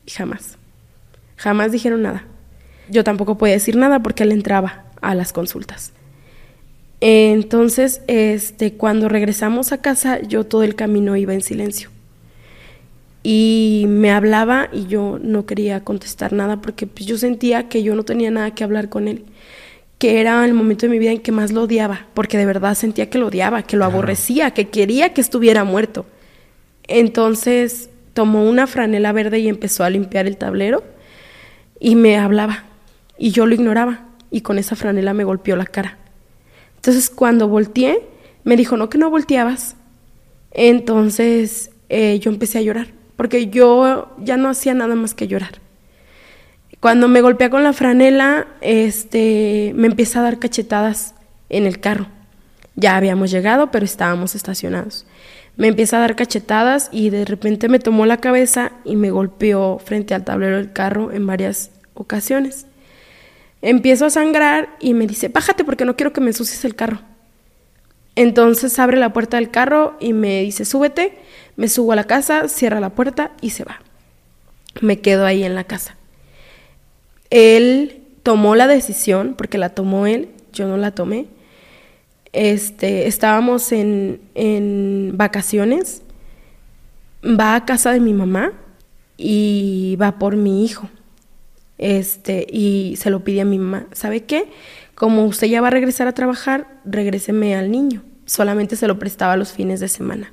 Jamás. Jamás dijeron nada. Yo tampoco podía decir nada porque él entraba a las consultas. Entonces, este, cuando regresamos a casa, yo todo el camino iba en silencio y me hablaba y yo no quería contestar nada porque pues, yo sentía que yo no tenía nada que hablar con él, que era el momento de mi vida en que más lo odiaba, porque de verdad sentía que lo odiaba, que lo aborrecía, que quería que estuviera muerto. Entonces tomó una franela verde y empezó a limpiar el tablero y me hablaba y yo lo ignoraba y con esa franela me golpeó la cara. Entonces cuando volteé, me dijo, no que no volteabas. Entonces eh, yo empecé a llorar porque yo ya no hacía nada más que llorar. Cuando me golpea con la franela, este, me empieza a dar cachetadas en el carro. Ya habíamos llegado, pero estábamos estacionados. Me empieza a dar cachetadas y de repente me tomó la cabeza y me golpeó frente al tablero del carro en varias ocasiones. Empiezo a sangrar y me dice, bájate porque no quiero que me ensucies el carro. Entonces abre la puerta del carro y me dice, súbete, me subo a la casa, cierra la puerta y se va. Me quedo ahí en la casa. Él tomó la decisión, porque la tomó él, yo no la tomé. Este, estábamos en, en vacaciones, va a casa de mi mamá y va por mi hijo. Este, y se lo pide a mi mamá, ¿sabe qué? Como usted ya va a regresar a trabajar, regréseme al niño. Solamente se lo prestaba los fines de semana.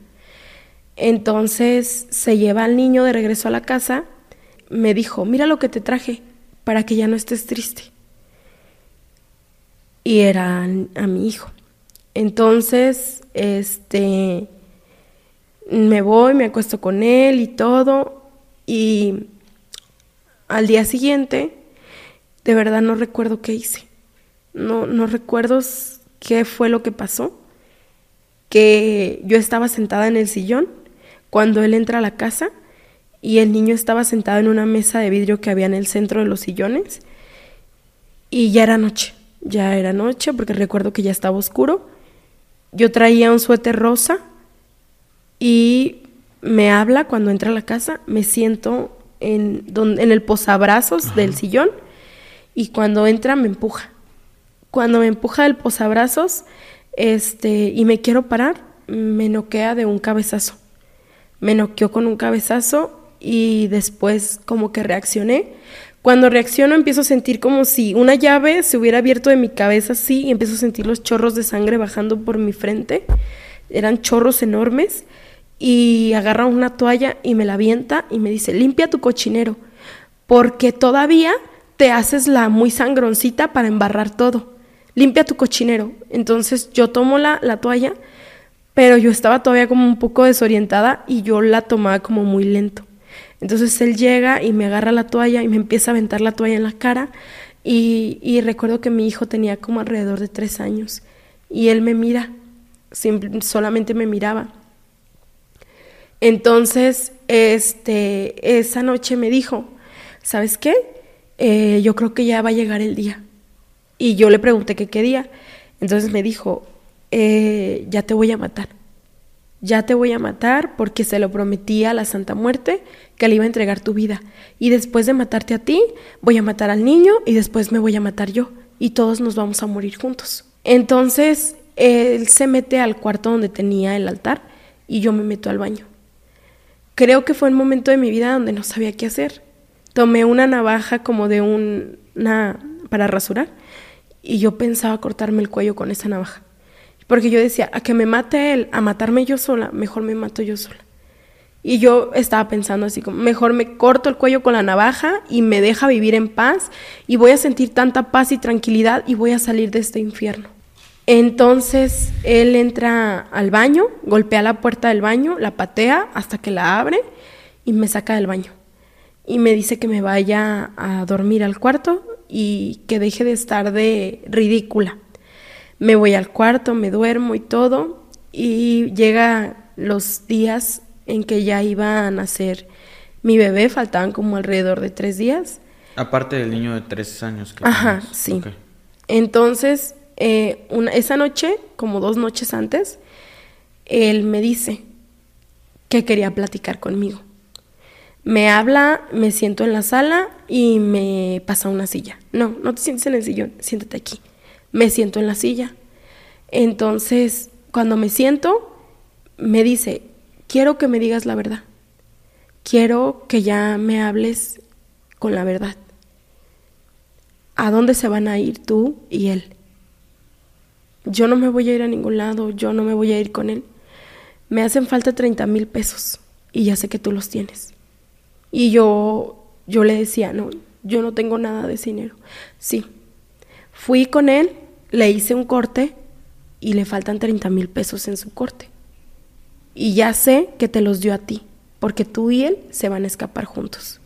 Entonces se lleva al niño de regreso a la casa, me dijo, mira lo que te traje para que ya no estés triste. Y era a mi hijo. Entonces, este, me voy, me acuesto con él y todo. Y al día siguiente, de verdad no recuerdo qué hice. No, no recuerdo qué fue lo que pasó. Que yo estaba sentada en el sillón cuando él entra a la casa y el niño estaba sentado en una mesa de vidrio que había en el centro de los sillones y ya era noche, ya era noche porque recuerdo que ya estaba oscuro. Yo traía un suéter rosa y me habla cuando entra a la casa, me siento en, en el posabrazos del sillón y cuando entra me empuja. Cuando me empuja el posabrazos este, y me quiero parar, me noquea de un cabezazo. Me noqueó con un cabezazo y después como que reaccioné. Cuando reacciono empiezo a sentir como si una llave se hubiera abierto de mi cabeza así y empiezo a sentir los chorros de sangre bajando por mi frente. Eran chorros enormes y agarra una toalla y me la avienta y me dice, limpia tu cochinero, porque todavía te haces la muy sangroncita para embarrar todo. Limpia tu cochinero. Entonces yo tomo la, la toalla, pero yo estaba todavía como un poco desorientada y yo la tomaba como muy lento. Entonces él llega y me agarra la toalla y me empieza a aventar la toalla en la cara. Y, recuerdo que mi hijo tenía como alrededor de tres años. Y él me mira, solamente me miraba. Entonces, este, esa noche me dijo, ¿sabes qué? Eh, yo creo que ya va a llegar el día. Y yo le pregunté qué día. Entonces me dijo, eh, ya te voy a matar ya te voy a matar porque se lo prometí a la Santa Muerte que le iba a entregar tu vida. Y después de matarte a ti, voy a matar al niño y después me voy a matar yo. Y todos nos vamos a morir juntos. Entonces, él se mete al cuarto donde tenía el altar y yo me meto al baño. Creo que fue un momento de mi vida donde no sabía qué hacer. Tomé una navaja como de un, una para rasurar y yo pensaba cortarme el cuello con esa navaja. Porque yo decía, a que me mate él, a matarme yo sola, mejor me mato yo sola. Y yo estaba pensando así como, mejor me corto el cuello con la navaja y me deja vivir en paz y voy a sentir tanta paz y tranquilidad y voy a salir de este infierno. Entonces él entra al baño, golpea la puerta del baño, la patea hasta que la abre y me saca del baño. Y me dice que me vaya a dormir al cuarto y que deje de estar de ridícula me voy al cuarto, me duermo y todo, y llega los días en que ya iba a nacer mi bebé, faltaban como alrededor de tres días. Aparte del niño de tres años. Que Ajá, sí. Entonces, eh, una, esa noche, como dos noches antes, él me dice que quería platicar conmigo. Me habla, me siento en la sala y me pasa una silla. No, no te sientes en el sillón, siéntate aquí me siento en la silla. Entonces, cuando me siento, me dice, quiero que me digas la verdad. Quiero que ya me hables con la verdad. ¿A dónde se van a ir tú y él? Yo no me voy a ir a ningún lado, yo no me voy a ir con él. Me hacen falta 30 mil pesos. y ya sé que tú los tienes. Y yo, yo le decía, no, yo no tengo nada de dinero. Sí. Fui con él, le hice un corte y le faltan 30 mil pesos en su corte. Y ya sé que te los dio a ti, porque tú y él se van a escapar juntos.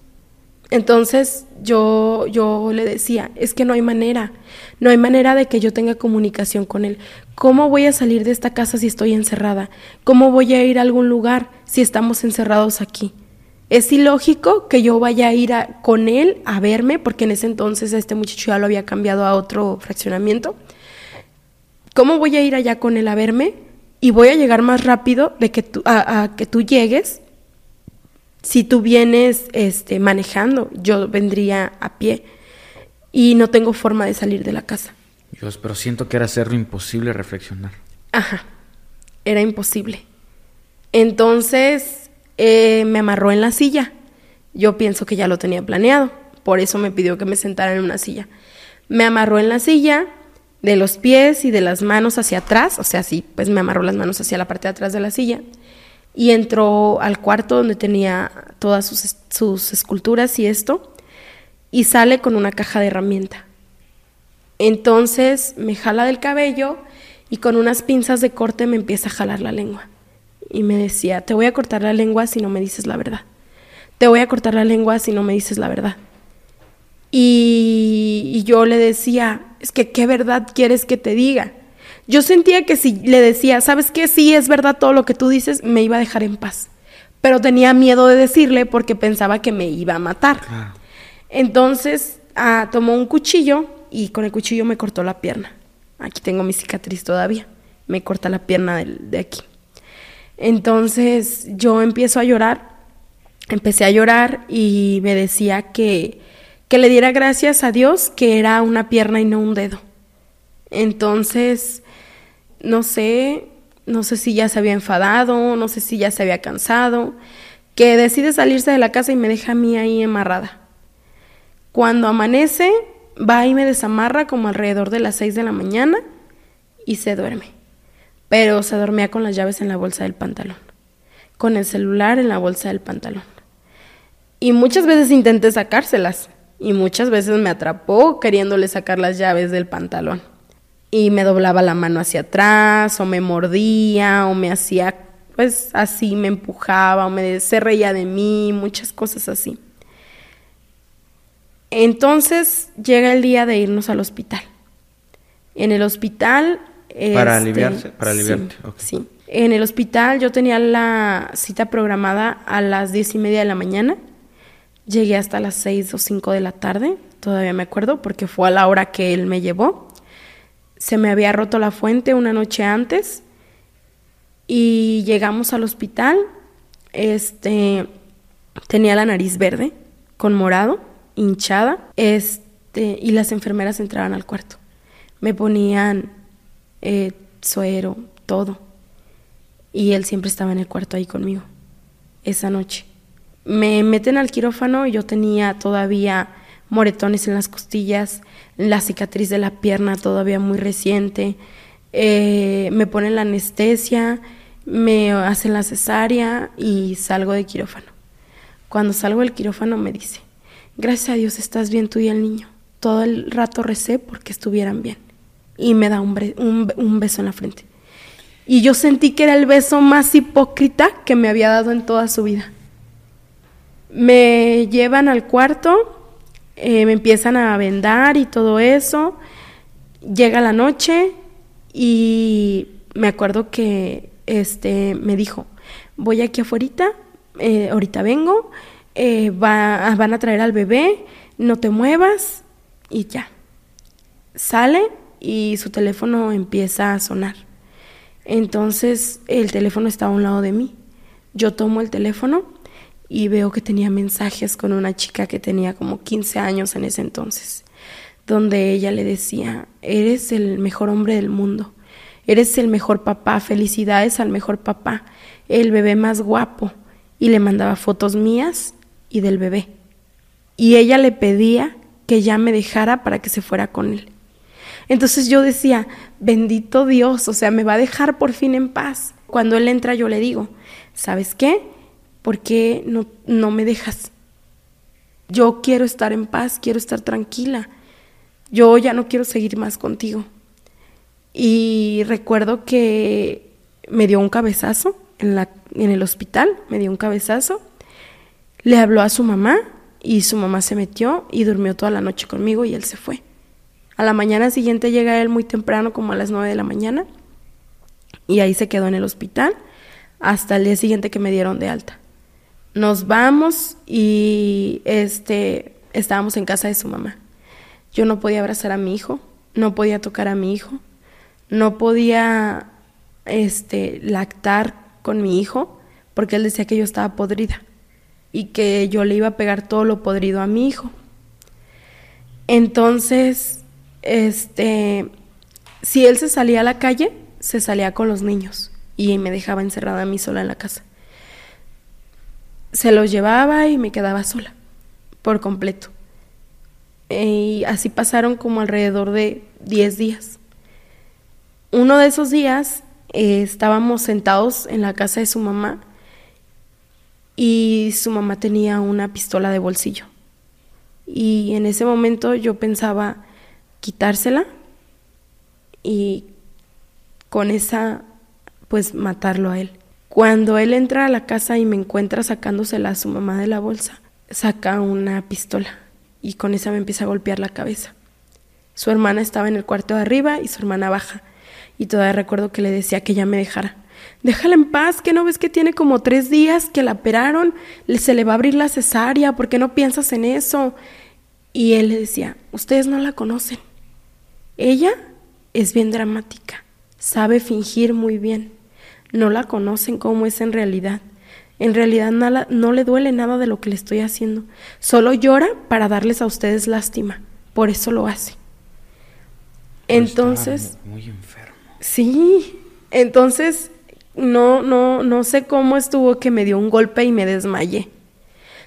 Entonces yo, yo le decía, es que no hay manera, no hay manera de que yo tenga comunicación con él. ¿Cómo voy a salir de esta casa si estoy encerrada? ¿Cómo voy a ir a algún lugar si estamos encerrados aquí? Es ilógico que yo vaya a ir con él a verme, porque en ese entonces este muchacho ya lo había cambiado a otro fraccionamiento. ¿Cómo voy a ir allá con él a verme? Y voy a llegar más rápido de que tú, a que tú llegues si tú vienes este, manejando, yo vendría a pie y no tengo forma de salir de la casa. Dios, pero siento que era hacerlo imposible reflexionar. Ajá, era imposible. Entonces eh, me amarró en la silla. Yo pienso que ya lo tenía planeado, por eso me pidió que me sentara en una silla. Me amarró en la silla, de los pies y de las manos hacia atrás, o sea, sí, pues me amarró las manos hacia la parte de atrás de la silla y entró al cuarto donde tenía todas sus, esculturas y esto, y sale con una caja de herramienta. Entonces me jala del cabello y con unas pinzas de corte me empieza a jalar la lengua. Y me decía, te voy a cortar la lengua si no me dices la verdad. Te voy a cortar la lengua si no me dices la verdad. Y, y yo le decía, es que qué verdad quieres que te diga. Yo sentía que si le decía, ¿sabes qué? Sí, es verdad todo lo que tú dices, me iba a dejar en paz. Pero tenía miedo de decirle porque pensaba que me iba a matar. Entonces ah, tomó un cuchillo y con el cuchillo me cortó la pierna. Aquí tengo mi cicatriz todavía. Me corta la pierna de, de aquí. Entonces yo empiezo a llorar. Empecé a llorar y me decía que, que le diera gracias a Dios que era una pierna y no un dedo. Entonces no sé, no sé si ya se había enfadado, no sé si ya se había cansado, que decide salirse de la casa y me deja a mí ahí amarrada. Cuando amanece, va y me desamarra como alrededor de las 6 de la mañana y se duerme. Pero se dormía con las llaves en la bolsa del pantalón, con el celular en la bolsa del pantalón. Y muchas veces intenté sacárselas y muchas veces me atrapó queriéndole sacar las llaves del pantalón y me doblaba la mano hacia atrás o me mordía o me hacía pues así, me empujaba o me se reía de mí, muchas cosas así. Entonces llega el día de irnos al hospital. En el hospital... Para este, aliviarse, para aliviarte. Sí, En el hospital yo tenía la cita programada a las diez y media de la mañana. Llegué hasta las seis o cinco de la tarde, todavía me acuerdo, porque fue a la hora que él me llevó se me había roto la fuente una noche antes y llegamos al hospital. Este tenía la nariz verde con morado, hinchada, este y las enfermeras entraban al cuarto. Me ponían eh, suero, todo. Y él siempre estaba en el cuarto ahí conmigo esa noche. Me meten al quirófano y yo tenía todavía moretones en las costillas, la cicatriz de la pierna todavía muy reciente, eh, me ponen la anestesia, me hacen la cesárea y salgo de quirófano. Cuando salgo del quirófano me dice, gracias a Dios estás bien tú y el niño. Todo el rato recé porque estuvieran bien. Y me da un, beso en la frente. Y yo sentí que era el beso más hipócrita que me había dado en toda su vida. Me llevan al cuarto, eh, me empiezan a vendar y todo eso. Llega la noche y me acuerdo que este me dijo, voy aquí afuera, eh, ahorita vengo, eh, va, van a traer al bebé, no te muevas y ya. Sale y su teléfono empieza a sonar. Entonces el teléfono está a un lado de mí. Yo tomo el teléfono y veo que tenía mensajes con una chica que tenía como 15 años en ese entonces, donde ella le decía, eres el mejor hombre del mundo, eres el mejor papá, felicidades al mejor papá, el bebé más guapo, y le mandaba fotos mías y del bebé. Y ella le pedía que ya me dejara para que se fuera con él. Entonces yo decía, bendito Dios, o sea, me va a dejar por fin en paz. Cuando él entra yo le digo, ¿sabes qué? ¿Por qué no, no me dejas? Yo quiero estar en paz, quiero estar tranquila. Yo ya no quiero seguir más contigo. Y recuerdo que me dio un cabezazo en, la, en el hospital, me dio un cabezazo. Le habló a su mamá y su mamá se metió y durmió toda la noche conmigo y él se fue. A la mañana siguiente llega él muy temprano, como a las 9 de la mañana, y ahí se quedó en el hospital hasta el día siguiente que me dieron de alta. Nos vamos y este estábamos en casa de su mamá. Yo no podía abrazar a mi hijo, no podía tocar a mi hijo, no podía este lactar con mi hijo porque él decía que yo estaba podrida y que yo le iba a pegar todo lo podrido a mi hijo. Entonces, este, si él se salía a la calle, se salía con los niños y me dejaba encerrada a mí sola en la casa. Se los llevaba y me quedaba sola, por completo. Y así pasaron como alrededor de 10 días. Uno de esos días eh, estábamos sentados en la casa de su mamá y su mamá tenía una pistola de bolsillo. Y en ese momento yo pensaba quitársela y con esa pues matarlo a él. Cuando él entra a la casa y me encuentra sacándosela a su mamá de la bolsa, saca una pistola y con esa me empieza a golpear la cabeza. Su hermana estaba en el cuarto de arriba y su hermana baja. Y todavía recuerdo que le decía que ya me dejara déjala en paz, que no ves que tiene como tres días que la operaron, se le va a abrir la cesárea, ¿por qué no piensas en eso? Y él le decía, ustedes no la conocen. Ella es bien dramática, sabe fingir muy bien. No la conocen como es en realidad. En realidad nada, no le duele nada de lo que le estoy haciendo. Solo llora para darles a ustedes lástima. Por eso lo hace. Entonces... Muy enfermo. Sí. Entonces no, no, no sé cómo estuvo que me dio un golpe y me desmayé.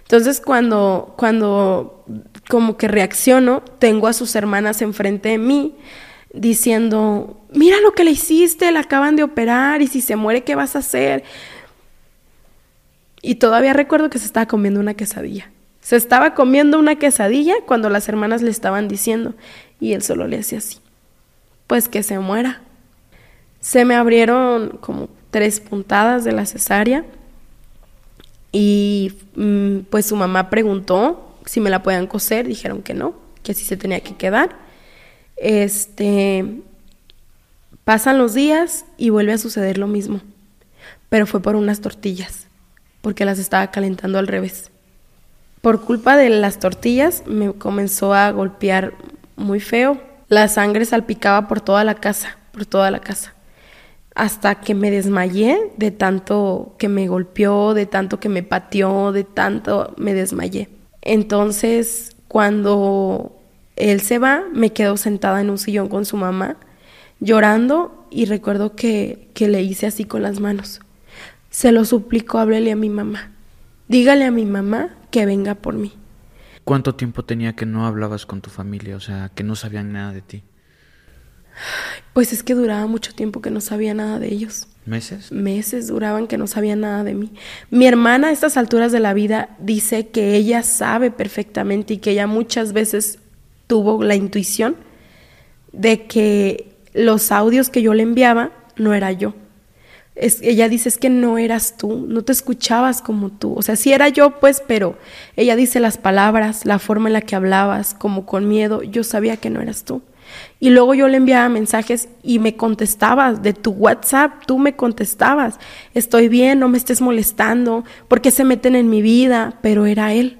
Entonces cuando, cuando como que reacciono, tengo a sus hermanas enfrente de mí diciendo, mira lo que le hiciste, la acaban de operar y si se muere, ¿qué vas a hacer? Y todavía recuerdo que se estaba comiendo una quesadilla. Se estaba comiendo una quesadilla cuando las hermanas le estaban diciendo y él solo le hacía así. Pues que se muera. Se me abrieron como tres puntadas de la cesárea y mm, pues su mamá preguntó si me la podían coser, dijeron que no, que así se tenía que quedar. Este pasan los días y vuelve a suceder lo mismo, pero fue por unas tortillas, porque las estaba calentando al revés. Por culpa de las tortillas me comenzó a golpear muy feo. La sangre salpicaba por toda la casa, por toda la casa hasta que me desmayé de tanto que me golpeó, de tanto que me pateó, de tanto me desmayé. Entonces, cuando él se va, me quedo sentada en un sillón con su mamá, llorando y recuerdo que, que le hice así con las manos. Se lo suplico, háblele a mi mamá. Dígale a mi mamá que venga por mí. ¿Cuánto tiempo tenía que no hablabas con tu familia? O sea, que no sabían nada de ti. Pues es que duraba mucho tiempo que no sabía nada de ellos. ¿Meses? Meses duraban que no sabía nada de mí. Mi hermana a estas alturas de la vida dice que ella sabe perfectamente y que ella muchas veces tuvo la intuición de que los audios que yo le enviaba no era yo. Es, ella dice es que no eras tú, no te escuchabas como tú. O sea, sí era yo, pues, pero ella dice las palabras, la forma en la que hablabas, como con miedo, yo sabía que no eras tú. Y luego yo le enviaba mensajes y me contestabas de tu WhatsApp, tú me contestabas, estoy bien, no me estés molestando, porque se meten en mi vida, pero era él.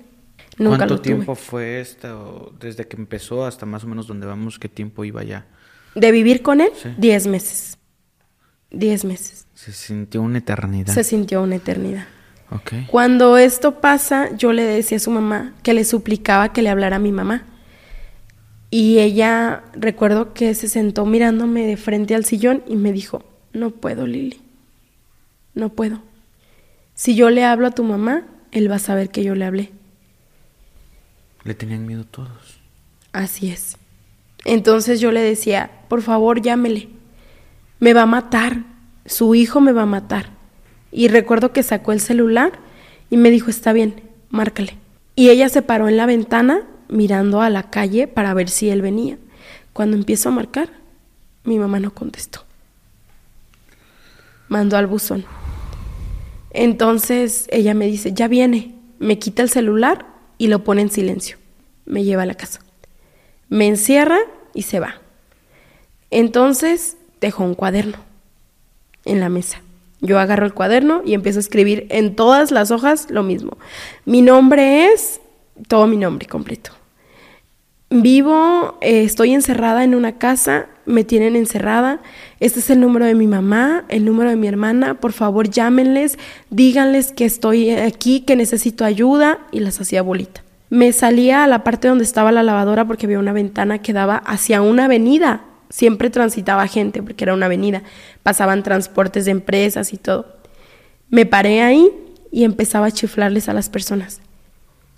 Nunca ¿Cuánto tiempo fue esto, desde que empezó hasta más o menos donde vamos, qué tiempo iba ya? De vivir con él, diez meses. Diez meses. Se sintió una eternidad. Se sintió una eternidad. Okay. Cuando esto pasa, yo le decía a su mamá que le suplicaba que le hablara a mi mamá y ella, recuerdo que se sentó mirándome de frente al sillón y me dijo, no puedo, Lili, no puedo. Si yo le hablo a tu mamá, él va a saber que yo le hablé. Le tenían miedo todos. Así es. Entonces yo le decía, por favor, llámele. Me va a matar. Su hijo me va a matar. Y recuerdo que sacó el celular y Y me dijo, está bien, márcale. Y ella se paró en la ventana mirando a la calle para ver si él venía. Cuando empiezo a marcar, mi mamá no contestó. Mandó al buzón. Entonces ella me dice, ya viene. Me quita el celular y lo pone en silencio. Me lleva a la casa. Me encierra y se va. Entonces dejó un cuaderno en la mesa. Yo agarro el cuaderno y empiezo a escribir en todas las hojas lo mismo. Mi nombre es todo mi nombre completo. Vivo, eh, estoy encerrada en una casa, me tienen encerrada. Este es el número de mi mamá, el número de mi hermana. Por favor, llámenles, díganles que estoy aquí, que necesito ayuda y las hacía bolita. Me salía a la parte donde estaba la lavadora porque había una ventana que daba hacia una avenida. Siempre transitaba gente porque era una avenida. Pasaban transportes de empresas y todo. Me paré ahí y empezaba a chiflarles a las personas.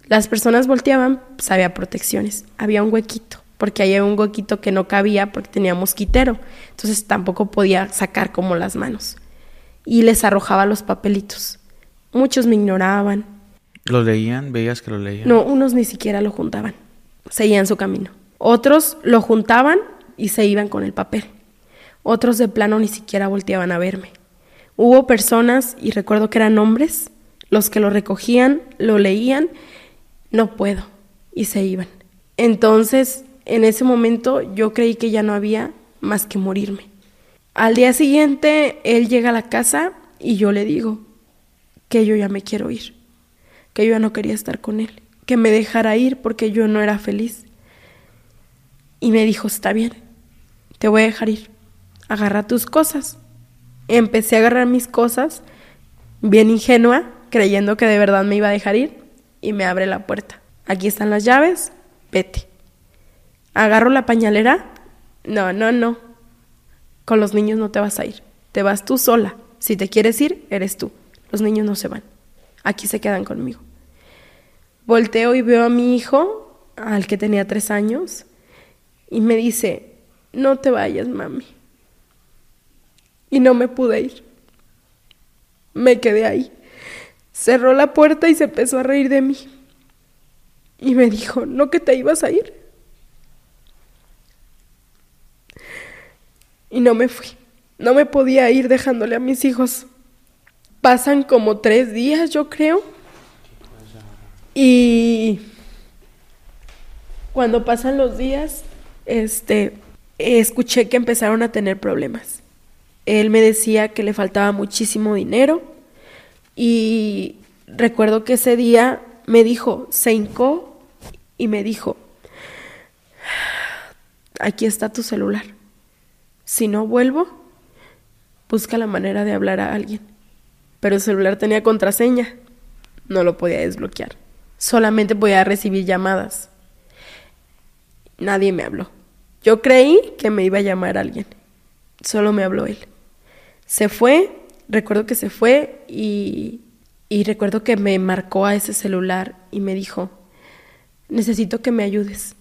Las personas volteaban, pues había protecciones, había un huequito, porque había un huequito que no cabía porque tenía mosquitero, entonces tampoco podía sacar como las manos. Y les arrojaba los papelitos. Muchos me ignoraban. ¿Lo leían? ¿Veías que lo leían? No, unos ni siquiera lo juntaban, seguían su camino. Otros lo juntaban y se iban con el papel. Otros de plano ni siquiera volteaban a verme. Hubo personas, y recuerdo que eran hombres, los que lo recogían, lo leían no puedo, y se iban. Entonces, en ese momento yo creí que ya no había más que morirme. Al día siguiente, él llega a la casa y yo le digo que yo ya me quiero ir, que yo ya no quería estar con él, que me dejara ir porque yo no era feliz. Y me dijo, está bien, te voy a dejar ir, agarra tus cosas. Empecé a agarrar mis cosas, bien ingenua, creyendo que de verdad me iba a dejar ir y me abre la puerta. Aquí están las llaves, vete. Agarro la pañalera. No, no, no. Con los niños no te vas a ir. Te vas tú sola. Si te quieres ir, eres tú. Los niños no se van. Aquí se quedan conmigo. Volteo y veo a mi hijo, al que tenía tres años, y me dice, no te vayas, mami. Y no me pude ir. Me quedé ahí. Cerró la puerta y se empezó a reír de mí. Y me dijo, ¿no que te ibas a ir? Y no me fui. No me podía ir dejándole a mis hijos. Pasan como tres días, yo creo. Y cuando pasan los días, este, escuché que empezaron a tener problemas. Él me decía que le faltaba muchísimo dinero y recuerdo que ese día me dijo, se hincó y me dijo, aquí está tu celular. Si no vuelvo, busca la manera de hablar a alguien. Pero el celular tenía contraseña. No lo podía desbloquear. Solamente podía recibir llamadas. Nadie me habló. Yo creí que me iba a llamar alguien. Solo me habló él. Se fue recuerdo que se fue y, y recuerdo que me marcó a ese celular y me dijo, necesito que me ayudes.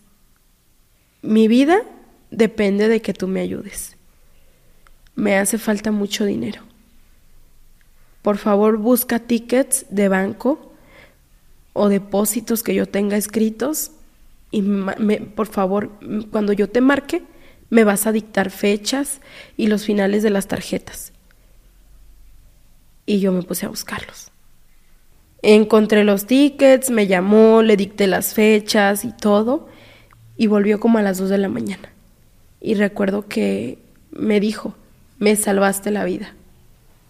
Mi vida depende de que tú me ayudes. Me hace falta mucho dinero. Por favor, busca tickets de banco o depósitos que yo tenga escritos y por favor, cuando yo te marque, me vas a dictar fechas y los finales de las tarjetas y yo me puse a buscarlos. Encontré los tickets, me llamó, le dicté las fechas y todo, y volvió como a las 2 de la mañana. Y recuerdo que me dijo, me salvaste la vida,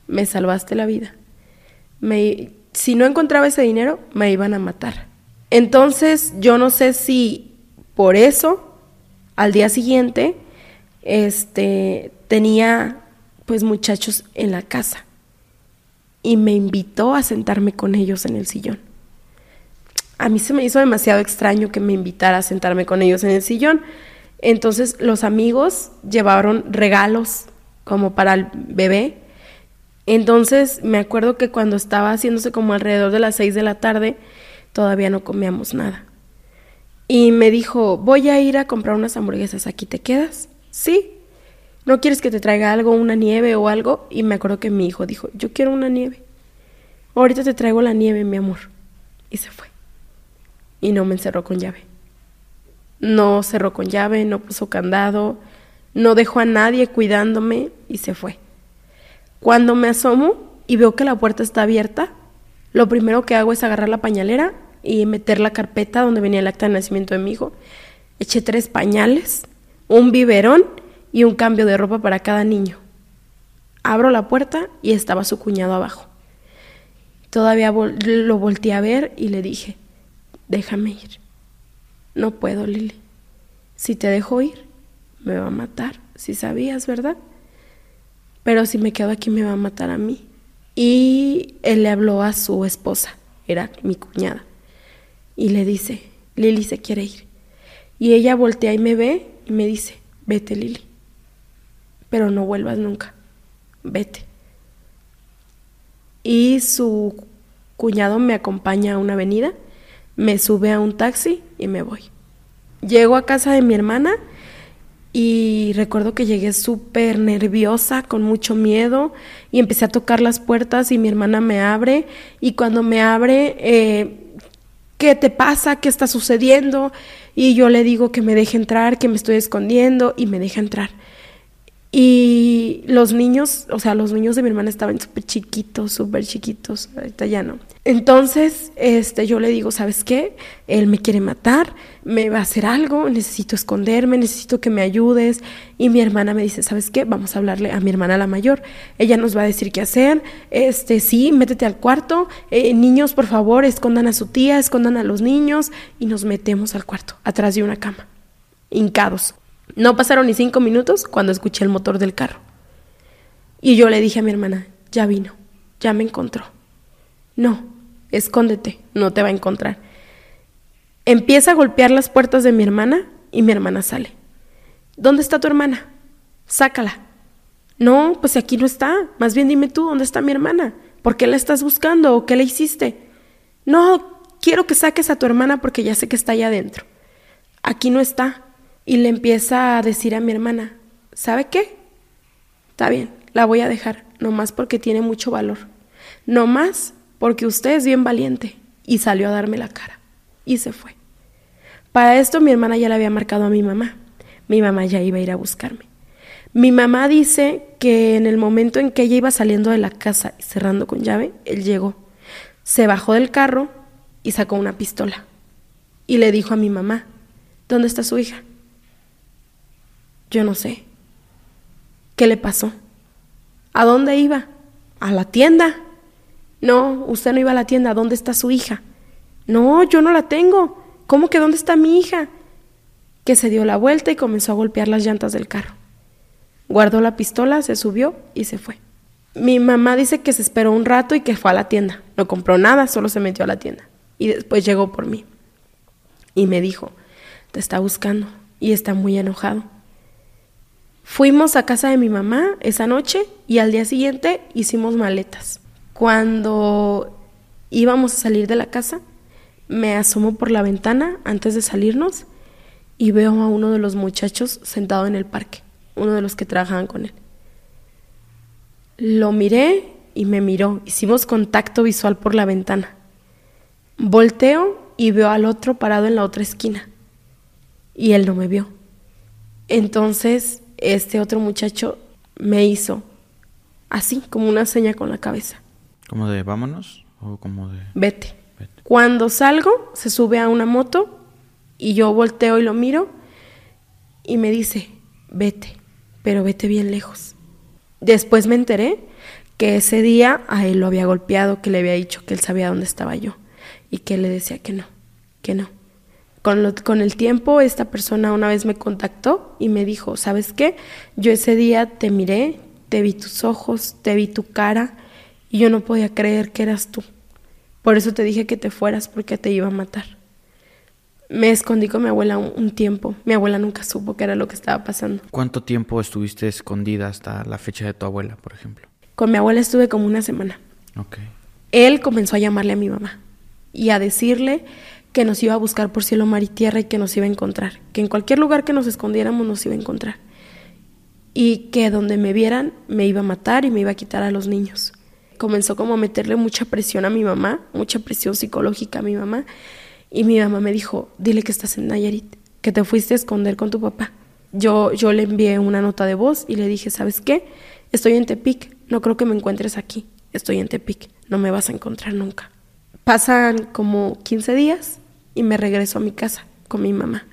me salvaste la vida. Me, si no encontraba ese dinero, me iban a matar. Entonces, yo no sé si por eso, al día siguiente, este, tenía pues muchachos en la casa y me invitó a sentarme con ellos en el sillón. A mí se me hizo demasiado extraño que me invitara a sentarme con ellos en el sillón. Entonces los amigos llevaron regalos como para el bebé. Entonces me acuerdo que cuando estaba haciéndose como alrededor de las seis de la tarde, todavía no comíamos nada. Y me dijo, voy a ir a comprar unas hamburguesas, ¿aquí te quedas? Sí, ¿no quieres que te traiga algo, una nieve o algo? Y me acuerdo que mi hijo dijo, yo quiero una nieve. ahorita te traigo la nieve, mi amor. Y se fue. Y no me encerró con llave. No cerró con llave, no puso candado, no dejó a nadie cuidándome y se fue. Cuando me asomo y veo que la puerta está abierta, lo primero que hago es agarrar la pañalera y meter la carpeta donde venía el acta de nacimiento de mi hijo. Eché tres pañales, un biberón y un cambio de ropa para cada niño. Abro la puerta y estaba su cuñado abajo. Todavía lo volteé a ver y le dije, déjame ir. No puedo, Lili. Si te dejo ir, me va a matar. Si sabías, ¿verdad? Pero si me quedo aquí, me va a matar a mí. Y él le habló a su esposa, era mi cuñada, y le dice, Lili se quiere ir. Y ella voltea y me ve y me dice, vete, Lili. Pero no vuelvas nunca. Vete. Y su cuñado me acompaña a una avenida me sube a un taxi y me voy. Llego a casa de mi hermana y recuerdo que llegué súper nerviosa, con mucho miedo, y empecé a tocar las puertas y mi hermana me abre y cuando me abre, eh, ¿qué te pasa? ¿Qué está sucediendo? Y yo le digo que me deje entrar, que me estoy escondiendo y me deja entrar. Y los niños, o sea, los niños de mi hermana estaban súper chiquitos, súper chiquitos, ahorita ya no. Entonces, este, yo le digo, ¿sabes qué? Él me quiere matar, me va a hacer algo, necesito esconderme, necesito que me ayudes. Y mi hermana me dice, ¿sabes qué? Vamos a hablarle a mi hermana la mayor. Ella nos va a decir qué hacer. Este, sí, métete al cuarto. Eh, niños, por favor, escondan a su tía, escondan a los niños. Y nos metemos al cuarto, atrás de una cama, hincados. No pasaron ni cinco minutos cuando escuché el motor del carro. Y yo le dije a mi hermana, ya vino, ya me encontró. No, escóndete, no te va a encontrar. Empieza a golpear las puertas de mi hermana y mi hermana sale. ¿Dónde está tu hermana? Sácala. No, pues aquí no está. Más bien dime tú, ¿dónde está mi hermana? ¿Por qué la estás buscando o qué le hiciste? No, quiero que saques a tu hermana porque ya sé que está allá adentro. Aquí no está y le empieza a decir a mi hermana, ¿sabe qué? Está bien, la voy a dejar, nomás porque tiene mucho valor, nomás porque usted es bien valiente y salió a darme la cara y se fue. Para esto mi hermana ya le había marcado a mi mamá, mi mamá ya iba a ir a buscarme. Mi mamá dice que en el momento en que ella iba saliendo de la casa y cerrando con llave, él llegó, se bajó del carro y sacó una pistola y le dijo a mi mamá, ¿dónde está su hija? Yo no sé. ¿Qué le pasó? ¿A dónde iba? ¿A la tienda? No, usted no iba a la tienda. ¿Dónde está su hija? No, yo no la tengo. ¿Cómo que dónde está mi hija? Que se dio la vuelta y comenzó a golpear las llantas del carro. Guardó la pistola, se subió y se fue. Mi mamá dice que se esperó un rato y que fue a la tienda. No compró nada, solo se metió a la tienda. Y después llegó por mí. Y me dijo, te está buscando y está muy enojado. Fuimos a casa de mi mamá esa noche y al día siguiente hicimos maletas. Cuando íbamos a salir de la casa, me asomo por la ventana antes de salirnos y veo a uno de los muchachos sentado en el parque, uno de los que trabajaban con él. Lo miré y me miró. Hicimos contacto visual por la ventana. Volteo y veo al otro parado en la otra esquina. Y él no me vio. Entonces este otro muchacho me hizo así, como una seña con la cabeza. ¿Como de vámonos? ¿O como de.? Vete. Cuando salgo, se sube a una moto y yo volteo y lo miro y me dice: Vete, pero vete bien lejos. Después me enteré que ese día a él lo había golpeado, que le había dicho que él sabía dónde estaba yo y que él le decía que no, que no, con, el tiempo, esta persona una vez me contactó y me dijo, ¿sabes qué? Yo ese día te miré, te vi tus ojos, te vi tu cara y yo no podía creer que eras tú. Por eso te dije que te fueras porque te iba a matar. Me escondí con mi abuela un, tiempo. Mi abuela nunca supo qué era lo que estaba pasando. ¿Cuánto tiempo estuviste escondida hasta la fecha de tu abuela, por ejemplo? Con mi abuela estuve como una semana. Ok. Él comenzó a llamarle a mi mamá y a decirle que nos iba a buscar por cielo, mar y tierra y que nos iba a encontrar, que en cualquier lugar que nos escondiéramos nos iba a encontrar y que donde me vieran me iba a matar y me iba a quitar a los niños. comenzó como a meterle mucha presión a mi mamá, mucha presión psicológica a mi mamá. Y mi mamá me dijo, dile que estás en Nayarit, que te fuiste a esconder con tu papá. Yo, yo le envié una nota de voz y le dije, ¿sabes qué? Estoy en Tepic, no creo que me encuentres aquí. Estoy en Tepic, no me vas a encontrar nunca. Pasan como 15 días y me regreso a mi casa con mi mamá.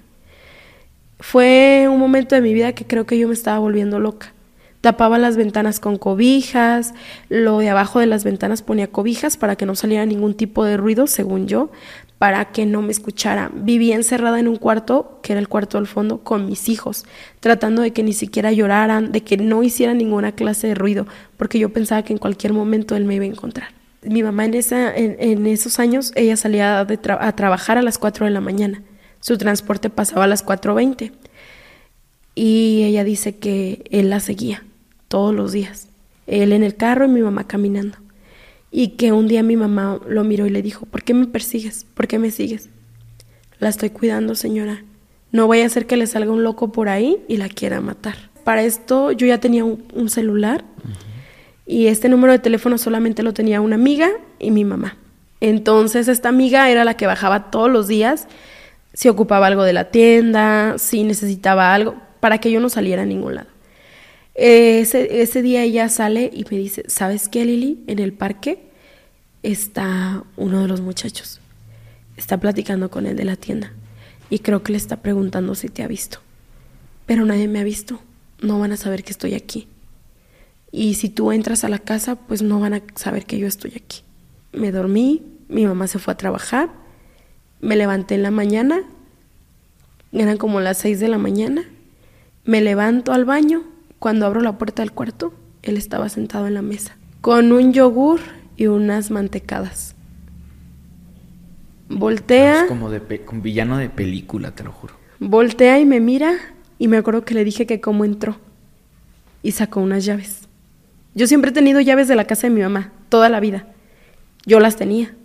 Fue un momento de mi vida que creo que yo me estaba volviendo loca. Tapaba las ventanas con cobijas, lo de abajo de las ventanas ponía cobijas para que no saliera ningún tipo de ruido, según yo, para que no me escuchara. Vivía encerrada en un cuarto, que era el cuarto del fondo, con mis hijos, tratando de que ni siquiera lloraran, de que no hicieran ninguna clase de ruido, porque yo pensaba que en cualquier momento él me iba a encontrar. Mi mamá en, esa, en, esos años, ella salía a trabajar a las 4 de la mañana. Su transporte pasaba a las 4.20. Y ella dice que él la seguía todos los días. Él en el carro y mi mamá caminando. Y que un día mi mamá lo miró y le dijo, ¿por qué me persigues? ¿Por qué me sigues? La estoy cuidando, señora. No vaya a ser que le salga un loco por ahí y la quiera matar. Para esto yo ya tenía un, celular y este número de teléfono solamente lo tenía una amiga y mi mamá. Entonces esta amiga era la que bajaba todos los días si ocupaba algo de la tienda, si necesitaba algo, para que yo no saliera a ningún lado. Ese, día ella sale y me dice, ¿sabes qué, Lili? En el parque está uno de los muchachos. Está platicando con él de la tienda y creo que le está preguntando si te ha visto. Pero nadie me ha visto. No van a saber que estoy aquí. Y si tú entras a la casa, pues no van a saber que yo estoy aquí. Me dormí, mi mamá se fue a trabajar, me levanté en la mañana, eran como las seis de la mañana, me levanto al baño cuando abro la puerta del cuarto, él estaba sentado en la mesa, con un yogur y unas mantecadas. Voltea. Es como de con villano de película, te lo juro. Voltea y me mira y me acuerdo que le dije que cómo entró. Y sacó unas llaves. Yo siempre he tenido llaves de la casa de mi mamá, toda la vida. Yo las tenía.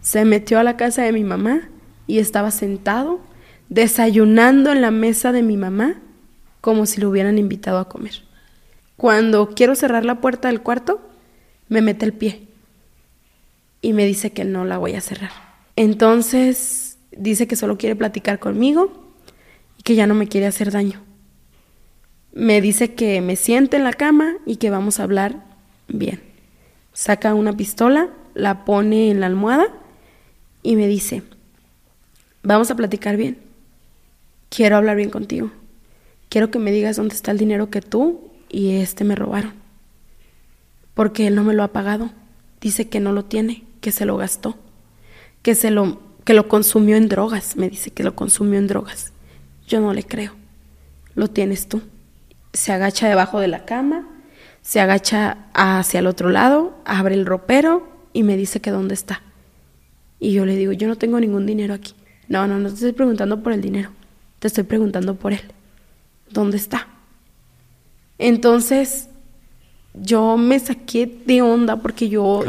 Se metió a la casa de mi mamá y estaba sentado, desayunando en la mesa de mi mamá como si lo hubieran invitado a comer. Cuando quiero cerrar la puerta del cuarto, me mete el pie y me dice que no la voy a cerrar. Entonces dice que solo quiere platicar conmigo y que ya no me quiere hacer daño. Me dice que me siente en la cama y que vamos a hablar bien. Saca una pistola, la pone en la almohada y me dice, vamos a platicar bien. Quiero hablar bien contigo quiero que me digas dónde está el dinero que tú y este me robaron. Porque él no me lo ha pagado. Dice que no lo tiene, que se lo gastó, que se lo que lo consumió en drogas, me dice que lo consumió en drogas. Yo no le creo. Lo tienes tú. Se agacha debajo de la cama, se agacha hacia el otro lado, abre el ropero y me dice que dónde está. Y yo le digo, yo no tengo ningún dinero aquí. No, no, no te estoy preguntando por el dinero. Te estoy preguntando por él. ¿dónde está? Entonces, yo me saqué de onda porque yo,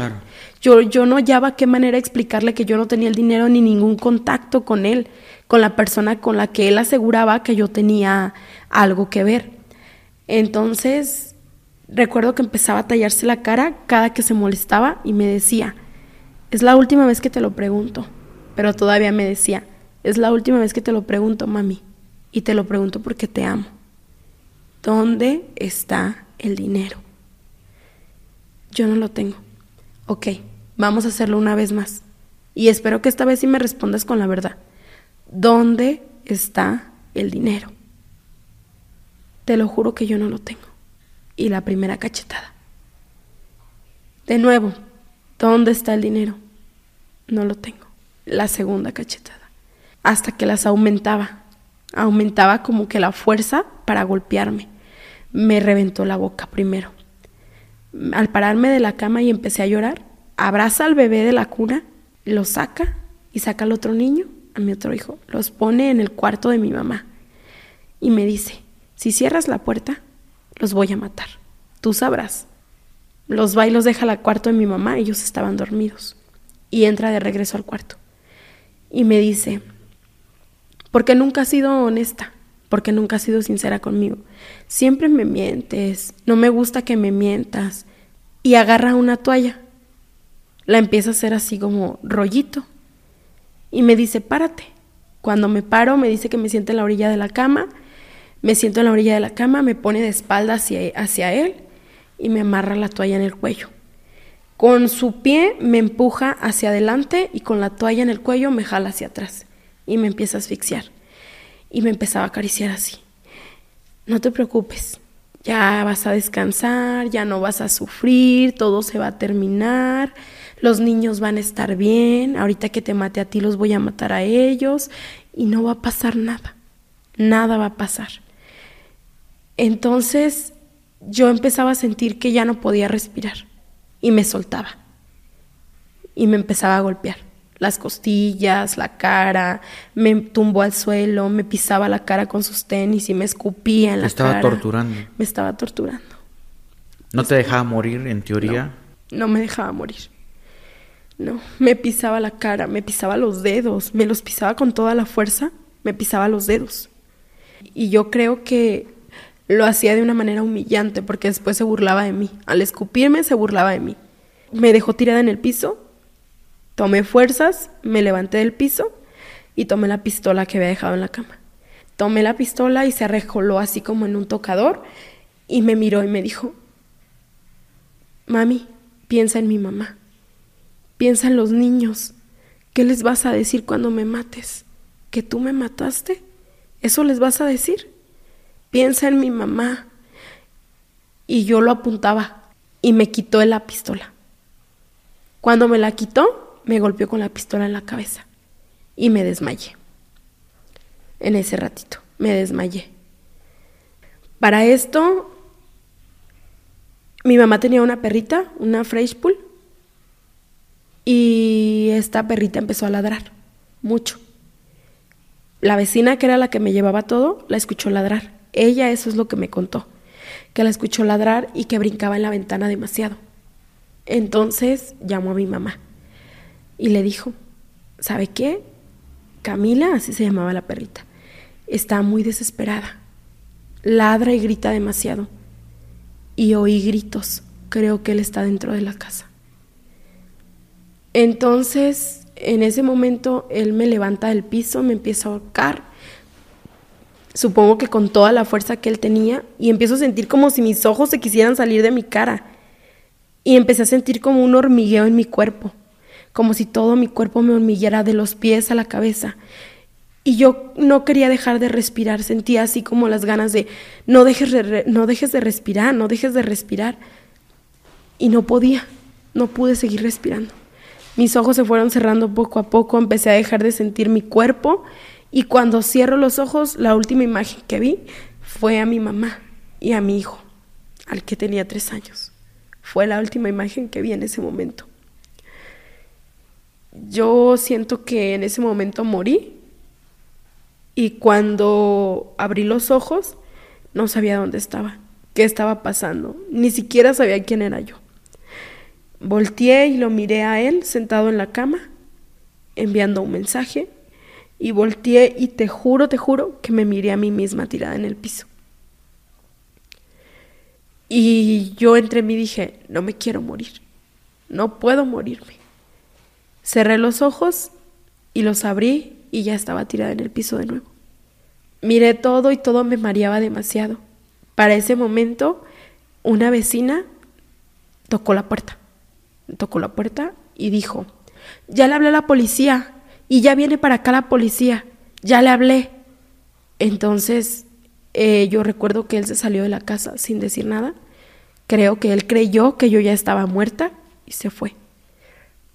yo, yo no hallaba qué manera explicarle que yo no tenía el dinero ni ningún contacto con él, con la persona con la que él aseguraba que yo tenía algo que ver. Entonces, recuerdo que empezaba a tallarse la cara cada que se molestaba y me decía, es la última vez que te lo pregunto, pero todavía me decía, es la última vez que te lo pregunto, mami. Y te lo pregunto porque te amo. ¿Dónde está el dinero? Yo no lo tengo. Ok, vamos a hacerlo una vez más. Y espero que esta vez sí me respondas con la verdad. ¿Dónde está el dinero? Te lo juro que yo no lo tengo. Y la primera cachetada. De nuevo, ¿dónde está el dinero? No lo tengo. La segunda cachetada. Hasta que las aumentaba aumentaba como que la fuerza para golpearme. Me reventó la boca primero. Al pararme de la cama y empecé a llorar, abraza al bebé de la cuna, lo saca y saca al otro niño, a mi otro hijo, los pone en el cuarto de mi mamá y me dice, si cierras la puerta, los voy a matar. Tú sabrás. Los va y los deja al cuarto de mi mamá, ellos estaban dormidos. Y entra de regreso al cuarto. Y me dice, porque nunca has sido honesta, porque nunca has sido sincera conmigo. Siempre me mientes, no me gusta que me mientas. Y agarra una toalla la empieza a hacer así como rollito. Y me dice, párate. Cuando me paro, me dice que me siente en la orilla de la cama. Me siento en la orilla de la cama, me pone de espalda hacia, él y me amarra la toalla en el cuello. Con su pie me empuja hacia adelante y con la toalla en el cuello me jala hacia atrás y me empieza a asfixiar. Y me empezaba a acariciar así. No te preocupes, ya vas a descansar, ya no vas a sufrir, todo se va a terminar, los niños van a estar bien, ahorita que te mate a ti los voy a matar a ellos y no va a pasar nada, nada va a pasar. Entonces yo empezaba a sentir que ya no podía respirar y me soltaba y me empezaba a golpear las costillas, la cara, me tumbó al suelo, me pisaba la cara con sus tenis y me escupía en la cara. Me estaba torturando. Me estaba torturando. ¿No te dejaba morir en teoría? No, no me dejaba morir. No, me pisaba la cara, me pisaba los dedos, me los pisaba con toda la fuerza, me pisaba los dedos. Y yo creo que lo hacía de una manera humillante porque después se burlaba de mí. Al escupirme se burlaba de mí. Me dejó tirada en el piso Tomé fuerzas, me levanté del piso y tomé la pistola que había dejado en la cama. Tomé la pistola y se arrejoló así como en un tocador y me miró y me dijo, Mami, piensa en mi mamá, piensa en los niños, ¿qué les vas a decir cuando me mates? ¿Que tú me mataste? ¿Eso les vas a decir? Piensa en mi mamá. Y yo lo apuntaba y me quitó la pistola. Cuando me la quitó, me golpeó con la pistola en la cabeza y me desmayé. En ese ratito, me desmayé. Para esto, mi mamá tenía una perrita, una Fresh Pool, y esta perrita empezó a ladrar mucho. La vecina, que era la que me llevaba todo, la escuchó ladrar. Ella, eso es lo que me contó, que la escuchó ladrar y que brincaba en la ventana demasiado. Entonces llamó a mi mamá y le dijo, ¿sabe qué? Camila, así se llamaba la perrita, está muy desesperada. Ladra y grita demasiado. Y oí gritos. Creo que él está dentro de la casa. Entonces, en ese momento, él me levanta del piso, me empieza a ahorcar. Supongo que con toda la fuerza que él tenía. Y empiezo a sentir como si mis ojos se quisieran salir de mi cara. Y empecé a sentir como un hormigueo en mi cuerpo como si todo mi cuerpo me hormiguera de los pies a la cabeza. Y yo no quería dejar de respirar, sentía así como las ganas de no dejes de, no dejes de respirar, no dejes de respirar. Y no podía, no pude seguir respirando. Mis ojos se fueron cerrando poco a poco, empecé a dejar de sentir mi cuerpo y cuando cierro los ojos, la última imagen que vi fue a mi mamá y a mi hijo, al que tenía tres años. Fue la última imagen que vi en ese momento. Yo siento que en ese momento morí y cuando abrí los ojos no sabía dónde estaba, qué estaba pasando, ni siquiera sabía quién era yo. Volteé y lo miré a él sentado en la cama, enviando un mensaje, y volteé y te juro, te juro que me miré a mí misma tirada en el piso. Y yo entre mí dije, no me quiero morir, no puedo morirme. Cerré los ojos y los abrí y ya estaba tirada en el piso de nuevo. Miré todo y todo me mareaba demasiado. Para ese momento, una vecina tocó la puerta. Tocó la puerta y dijo, ya le hablé a la policía y ya viene para acá la policía, ya le hablé. Entonces, eh, yo recuerdo que él se salió de la casa sin decir nada. Creo que él creyó que yo ya estaba muerta y se fue.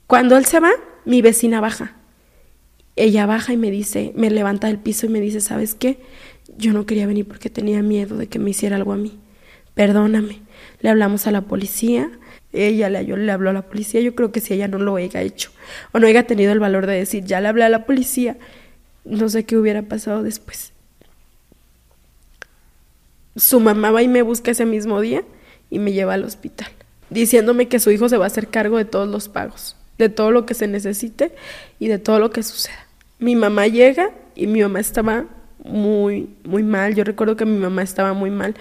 Cuando él se va, mi vecina baja. Ella baja y me dice, me levanta del piso y me dice, ¿sabes qué? Yo no quería venir porque tenía miedo de que me hiciera algo a mí. Perdóname. Le hablamos a la policía. Ella le, le habló a la policía. Yo creo que si ella no lo haya hecho o no haya tenido el valor de decir, ya le hablé a la policía, no sé qué hubiera pasado después. Su mamá va y me busca ese mismo día y me lleva al hospital, diciéndome que su hijo se va a hacer cargo de todos los pagos de todo lo que se necesite y de todo lo que suceda. Mi mamá llega y mi mamá estaba muy, muy mal. Yo recuerdo que mi mamá estaba muy mal.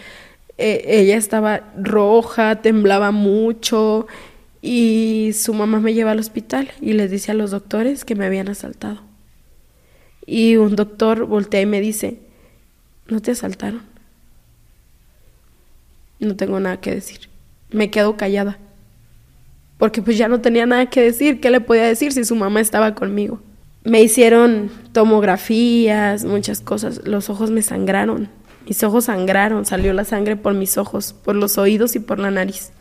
Eh, ella estaba roja, temblaba mucho Y su mamá me lleva al hospital y les dice a los doctores que me habían asaltado. Y un doctor voltea y me dice, ¿no te asaltaron? No tengo nada que decir. Me quedo callada. Porque pues ya no tenía nada que decir. ¿Qué le podía decir si su mamá estaba conmigo? Me hicieron tomografías, muchas cosas. Los ojos me sangraron. Mis ojos sangraron. Salió la sangre por mis ojos, por los oídos y por la nariz.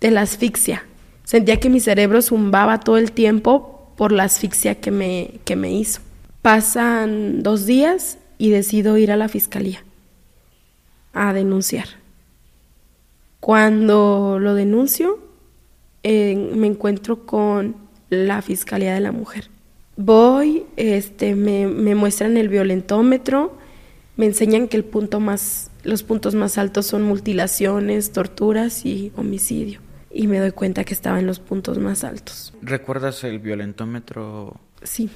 De la asfixia. Sentía que mi cerebro zumbaba todo el tiempo por la asfixia que me, que me hizo. Pasan dos días y decido ir a la fiscalía a denunciar. Cuando lo denuncio, me encuentro con la Fiscalía de la Mujer. Voy, este, me, me, muestran el violentómetro, me enseñan que el punto más, los puntos más altos son mutilaciones, torturas y homicidio y me doy cuenta que estaba en los puntos más altos. ¿Recuerdas el violentómetro? Sí.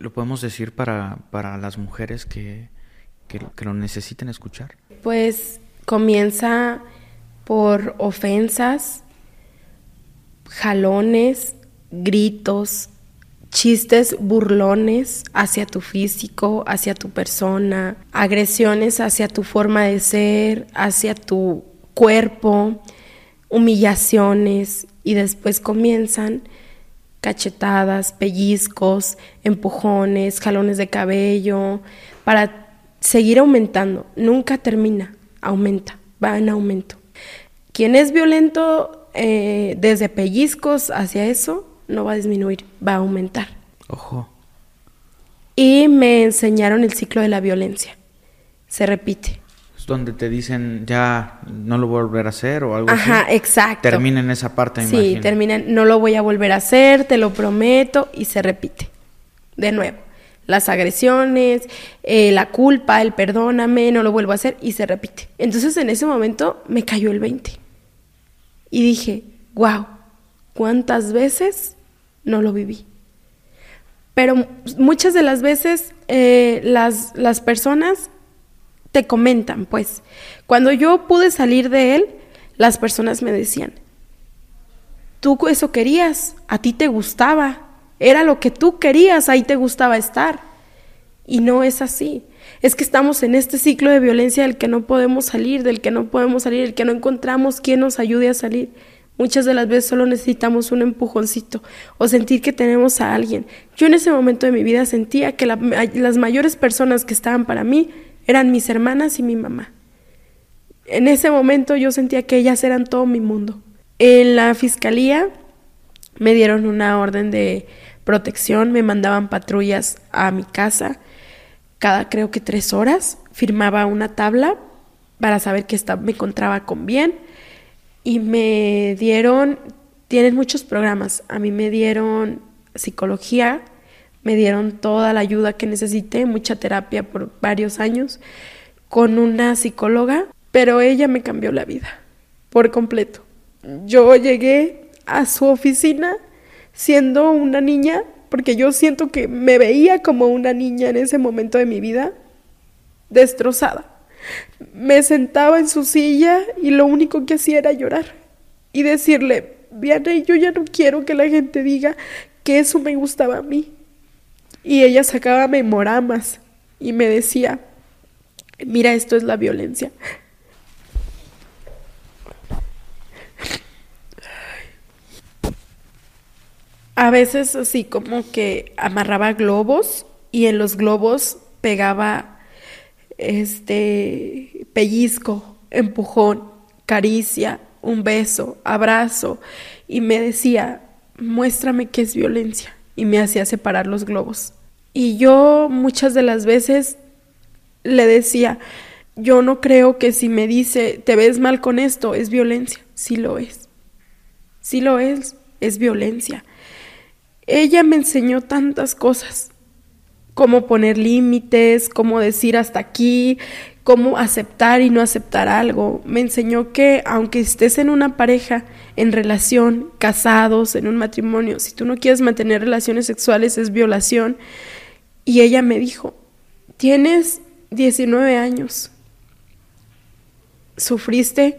¿Lo podemos decir para, para las mujeres que, que, que lo necesiten escuchar? Pues comienza por ofensas, jalones, gritos, chistes burlones hacia tu físico, hacia tu persona, agresiones hacia tu forma de ser, hacia tu cuerpo, humillaciones y después comienzan cachetadas, pellizcos, empujones, jalones de cabello, para seguir aumentando. Nunca termina, aumenta, va en aumento. Quien es violento eh, desde pellizcos hacia eso, no va a disminuir, va a aumentar. Ojo. Y me enseñaron el ciclo de la violencia. Se repite donde te dicen ya no lo voy a volver a hacer o algo así. Ajá, exacto. Termina en esa parte, Sí, termina no lo voy a volver a hacer, te lo prometo, y se repite. De nuevo, las agresiones, eh, la culpa, el perdóname, no lo vuelvo a hacer, y se repite. Entonces en ese momento me cayó el 20. Y dije, wow, ¿cuántas veces no lo viví? Pero muchas de las veces eh, las, las personas te comentan, pues. Cuando yo pude salir de él, las personas me decían, tú eso querías, a ti te gustaba, era lo que tú querías, ahí te gustaba estar. Y no es así. Es que estamos en este ciclo de violencia del que no podemos salir, del que no podemos salir, del que no encontramos quien nos ayude a salir. Muchas de las veces solo necesitamos un empujoncito o sentir que tenemos a alguien. Yo en ese momento de mi vida sentía que las mayores personas que estaban para mí eran mis hermanas y mi mamá. En ese momento yo sentía que ellas eran todo mi mundo. En la fiscalía me dieron una orden de protección, me mandaban patrullas a mi casa cada creo que tres horas, firmaba una tabla para saber que me encontraba con bien y me dieron, tienen muchos programas, a mí me dieron psicología, me dieron toda la ayuda que necesité, mucha terapia por varios años con una psicóloga, pero ella me cambió la vida por completo. Yo llegué a su oficina siendo una niña, porque yo siento que me veía como una niña en ese momento de mi vida, destrozada. Me sentaba en su silla y lo único que hacía era llorar y decirle, Viane, yo ya no quiero que la gente diga que eso me gustaba a mí. Y ella sacaba memoramas y me decía, mira, esto es la violencia. A veces así como que amarraba globos y en los globos pegaba este pellizco, empujón, caricia, un beso, abrazo y me decía, muéstrame qué es violencia y me hacía separar los globos. Y yo muchas de las veces le decía, yo no creo que si me dice, te ves mal con esto, es violencia. Sí lo es. Sí lo es, es violencia. Ella me enseñó tantas cosas, cómo poner límites, cómo decir hasta aquí, cómo aceptar y no aceptar algo. Me enseñó que aunque estés en una pareja, en relación, casados, en un matrimonio, si tú no quieres mantener relaciones sexuales es violación. Y ella me dijo, tienes 19 años, sufriste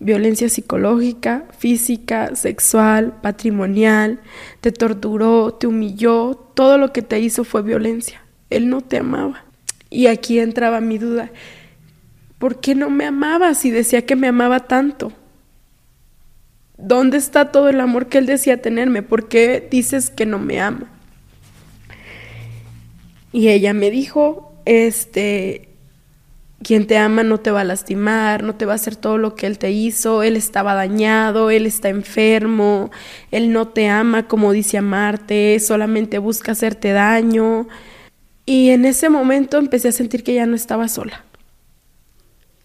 violencia psicológica, física, sexual, patrimonial, te torturó, te humilló, todo lo que te hizo fue violencia. Él no te amaba. Y aquí entraba mi duda. ¿Por qué no me amaba si decía que me amaba tanto? ¿Dónde está todo el amor que él decía tenerme? ¿Por qué dices que no me ama? Y ella me dijo, este, quien te ama no te va a lastimar, no te va a hacer todo lo que él te hizo, él estaba dañado, él está enfermo, él no te ama como dice amarte, solamente busca hacerte daño. Y en ese momento empecé a sentir que ya no estaba sola.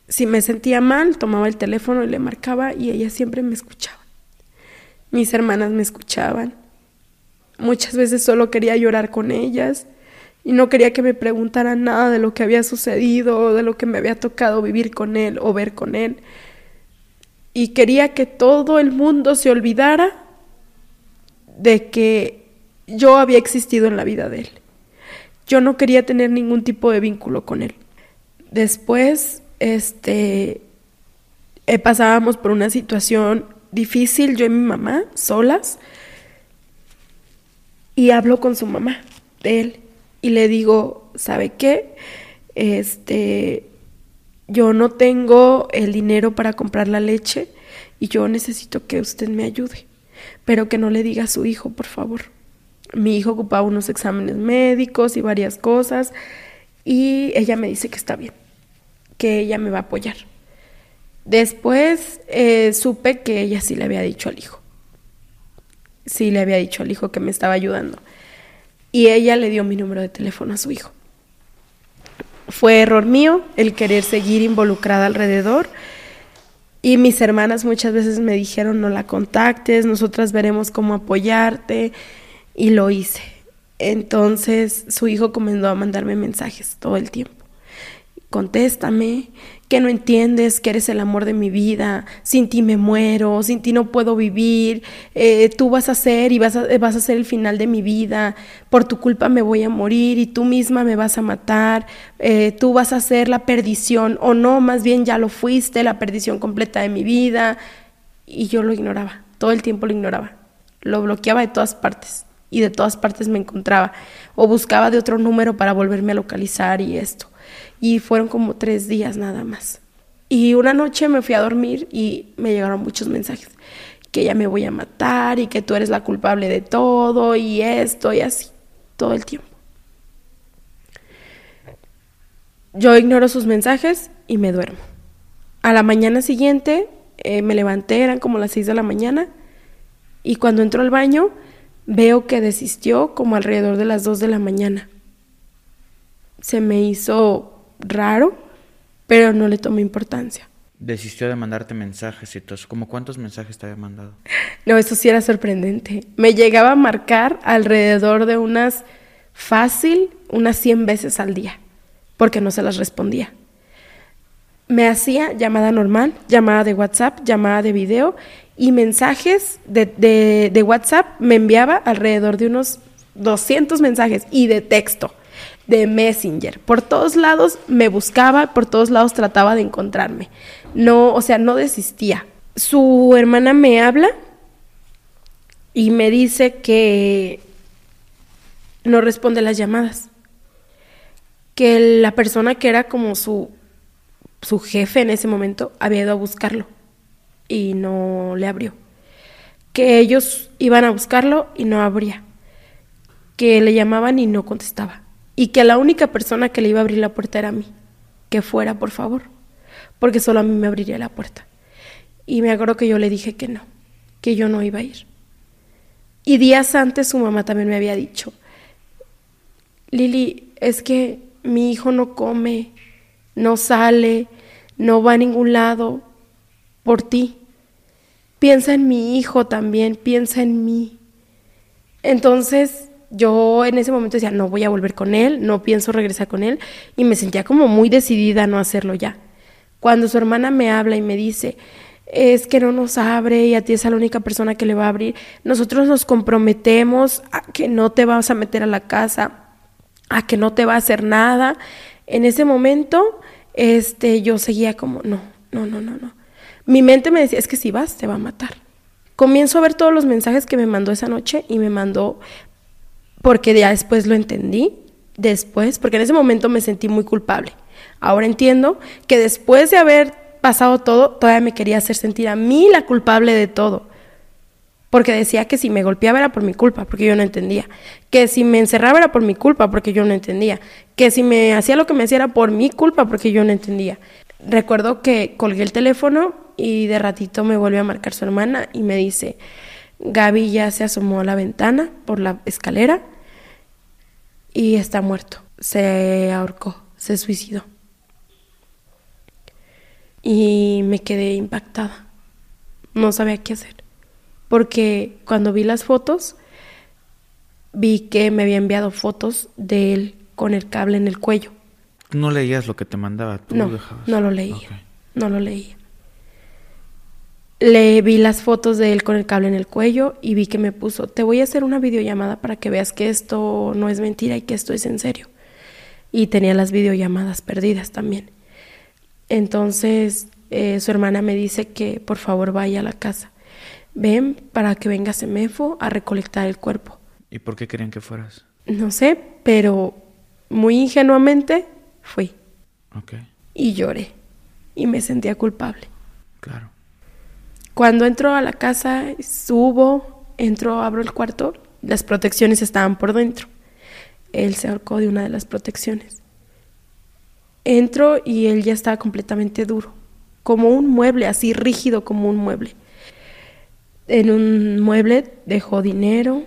Si me sentía mal, tomaba el teléfono y le marcaba y ella siempre me escuchaba. Mis hermanas me escuchaban. Muchas veces solo quería llorar con ellas y no quería que me preguntaran nada de lo que había sucedido de lo que me había tocado vivir con él o ver con él. Y quería que todo el mundo se olvidara de que yo había existido en la vida de él. Yo no quería tener ningún tipo de vínculo con él. Después, este, eh, pasábamos por una situación difícil, yo y mi mamá, solas, y hablo con su mamá de él y le digo, ¿sabe qué? Este, yo no tengo el dinero para comprar la leche y yo necesito que usted me ayude, pero que no le diga a su hijo, por favor. Mi hijo ocupaba unos exámenes médicos y varias cosas y ella me dice que está bien, que ella me va a apoyar. Después eh, supe que ella sí le había dicho al hijo. Sí le había dicho al hijo que me estaba ayudando y ella le dio mi número de teléfono a su hijo. Fue error mío el querer seguir involucrada alrededor y mis hermanas muchas veces me dijeron no la contactes, nosotras veremos cómo apoyarte y lo hice. Entonces su hijo comenzó a mandarme mensajes todo el tiempo. Contéstame, que no entiendes que eres el amor de mi vida, sin ti me muero, sin ti no puedo vivir, eh, tú vas a ser y vas a, vas a ser el final de mi vida, por tu culpa me voy a morir y tú misma me vas a matar, eh, tú vas a ser la perdición o no, más bien ya lo fuiste, la perdición completa de mi vida. Y yo lo ignoraba, todo el tiempo lo ignoraba, lo bloqueaba de todas partes y de todas partes me encontraba o buscaba de otro número para volverme a localizar y esto y fueron como tres días nada más. Y una noche me fui a dormir y me llegaron muchos mensajes, que ya me voy a matar y que tú eres la culpable de todo y esto y así, todo el tiempo. Yo ignoro sus mensajes y me duermo. A la mañana siguiente eh, me levanté, eran como las seis de la mañana, y cuando entro al baño veo que desistió como alrededor de las dos de la mañana. Se me hizo raro, pero no le tomé importancia. Desistió de mandarte mensajes y todo ¿Cómo cuántos mensajes te había mandado? No, eso sí era sorprendente. Me llegaba a marcar alrededor de unas fácil, unas 100 veces al día, porque no se las respondía. Me hacía llamada normal, llamada de WhatsApp, llamada de video y mensajes de, de WhatsApp me enviaba alrededor de unos 200 mensajes y de texto de Messenger. Por todos lados me buscaba, por todos lados trataba de encontrarme. No, o sea, no desistía. Su hermana me habla y me dice que no responde las llamadas. Que la persona que era como su, su jefe en ese momento había ido a buscarlo y no le abrió. Que ellos iban a buscarlo y no abría. Que le llamaban y no contestaba y que la única persona que le iba a abrir la puerta era a mí. Que fuera, por favor, porque solo a mí me abriría la puerta. Y me acuerdo que yo le dije que no, que yo no iba a ir. Y días antes su mamá también me había dicho, Lili, es que mi hijo no come, no sale, no va a ningún lado por ti. Piensa en mi hijo también, piensa en mí. Entonces yo en ese momento decía, no voy a volver con él, no pienso regresar con él, y me sentía como muy decidida a no hacerlo ya. Cuando su hermana me habla y me dice, es que no nos abre y a ti es la única persona que le va a abrir, nosotros nos comprometemos a que no te vas a meter a la casa, a que no te va a hacer nada. En ese momento, este, yo seguía como, no, no, no, no, no. Mi mente me decía, es que si vas, te va a matar. Comienzo a ver todos los mensajes que me mandó esa noche y me mandó, porque ya después lo entendí, después, porque en ese momento me sentí muy culpable. Ahora entiendo que después de haber pasado todo, todavía me quería hacer sentir a mí la culpable de todo. Porque decía que si me golpeaba era por mi culpa, porque yo no entendía. Que si me encerraba era por mi culpa, porque yo no entendía. Que si me hacía lo que me hacía era por mi culpa, porque yo no entendía. Recuerdo que colgué el teléfono y de ratito me volvió a marcar su hermana y me dice, Gaby ya se asomó a la ventana por la escalera y está muerto. Se ahorcó, se suicidó. Y me quedé impactada. No sabía qué hacer porque cuando vi las fotos, vi que me había enviado fotos de él con el cable en el cuello. ¿No leías lo que te mandaba? ¿Tú no, lo dejabas? no lo leía. No lo leía. Le vi las fotos de él con el cable en el cuello y vi que me puso, te voy a hacer una videollamada para que veas que esto no es mentira y que esto es en serio. Y tenía las videollamadas perdidas también. Entonces eh, su hermana me dice que por favor vaya a la casa ven para que venga Semefo a recolectar el cuerpo. ¿Y por qué querían que fueras? No sé, pero muy ingenuamente fui. Ok. Y lloré. Y me sentía culpable. Claro. Cuando entro a la casa, subo, entro, abro el cuarto, las protecciones estaban por dentro. Él se ahorcó de una de las protecciones. Entro y él ya estaba completamente duro, como un mueble, así rígido como un mueble en un mueble dejó dinero,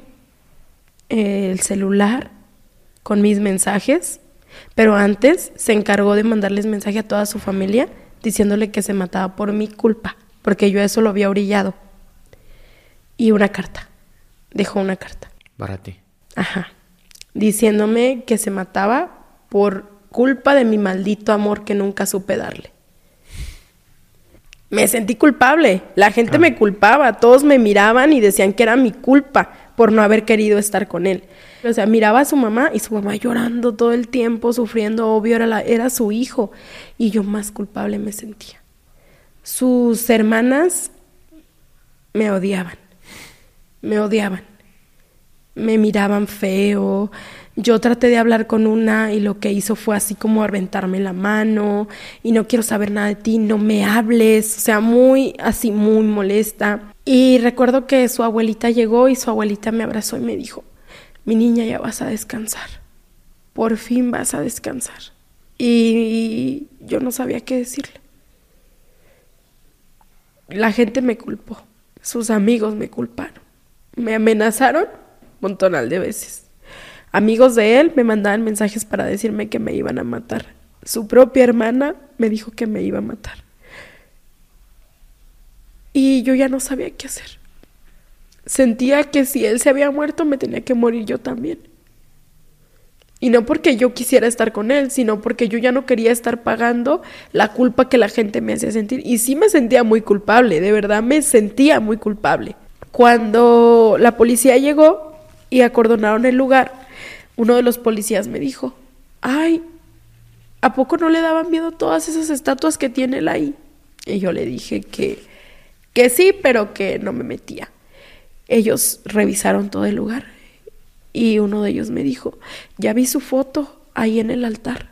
el celular con mis mensajes, pero antes se encargó de mandarles mensaje a toda su familia diciéndole que se mataba por mi culpa, porque yo eso lo había orillado. Y una carta. Dejó una carta. Para ti. Ajá. Diciéndome que se mataba por culpa de mi maldito amor que nunca supe darle me sentí culpable. La gente me culpaba, todos me miraban y decían que era mi culpa por no haber querido estar con él. O sea, miraba a su mamá y su mamá llorando todo el tiempo, sufriendo, obvio, era, la, era su hijo. Y yo más culpable me sentía. Sus hermanas me odiaban, me odiaban, me miraban feo, yo traté de hablar con una y lo que hizo fue así como aventarme la mano y no quiero saber nada de ti, no me hables, o sea, muy así, muy molesta. Y recuerdo que su abuelita llegó y su abuelita me abrazó y me dijo, mi niña ya vas a descansar, por fin vas a descansar. Y yo no sabía qué decirle. La gente me culpó, sus amigos me culparon, me amenazaron un montonal de veces. Amigos de él me mandaban mensajes para decirme que me iban a matar. Su propia hermana me dijo que me iba a matar. Y yo ya no sabía qué hacer. Sentía que si él se había muerto me tenía que morir yo también. Y no porque yo quisiera estar con él, sino porque yo ya no quería estar pagando la culpa que la gente me hacía sentir. Y sí me sentía muy culpable, de verdad me sentía muy culpable. Cuando la policía llegó y acordonaron el lugar, uno de los policías me dijo, ay, ¿a poco no le daban miedo todas esas estatuas que tiene él ahí? Y yo le dije que, que sí, pero que no me metía. Ellos revisaron todo el lugar y uno de ellos me dijo, ya vi su foto ahí en el altar.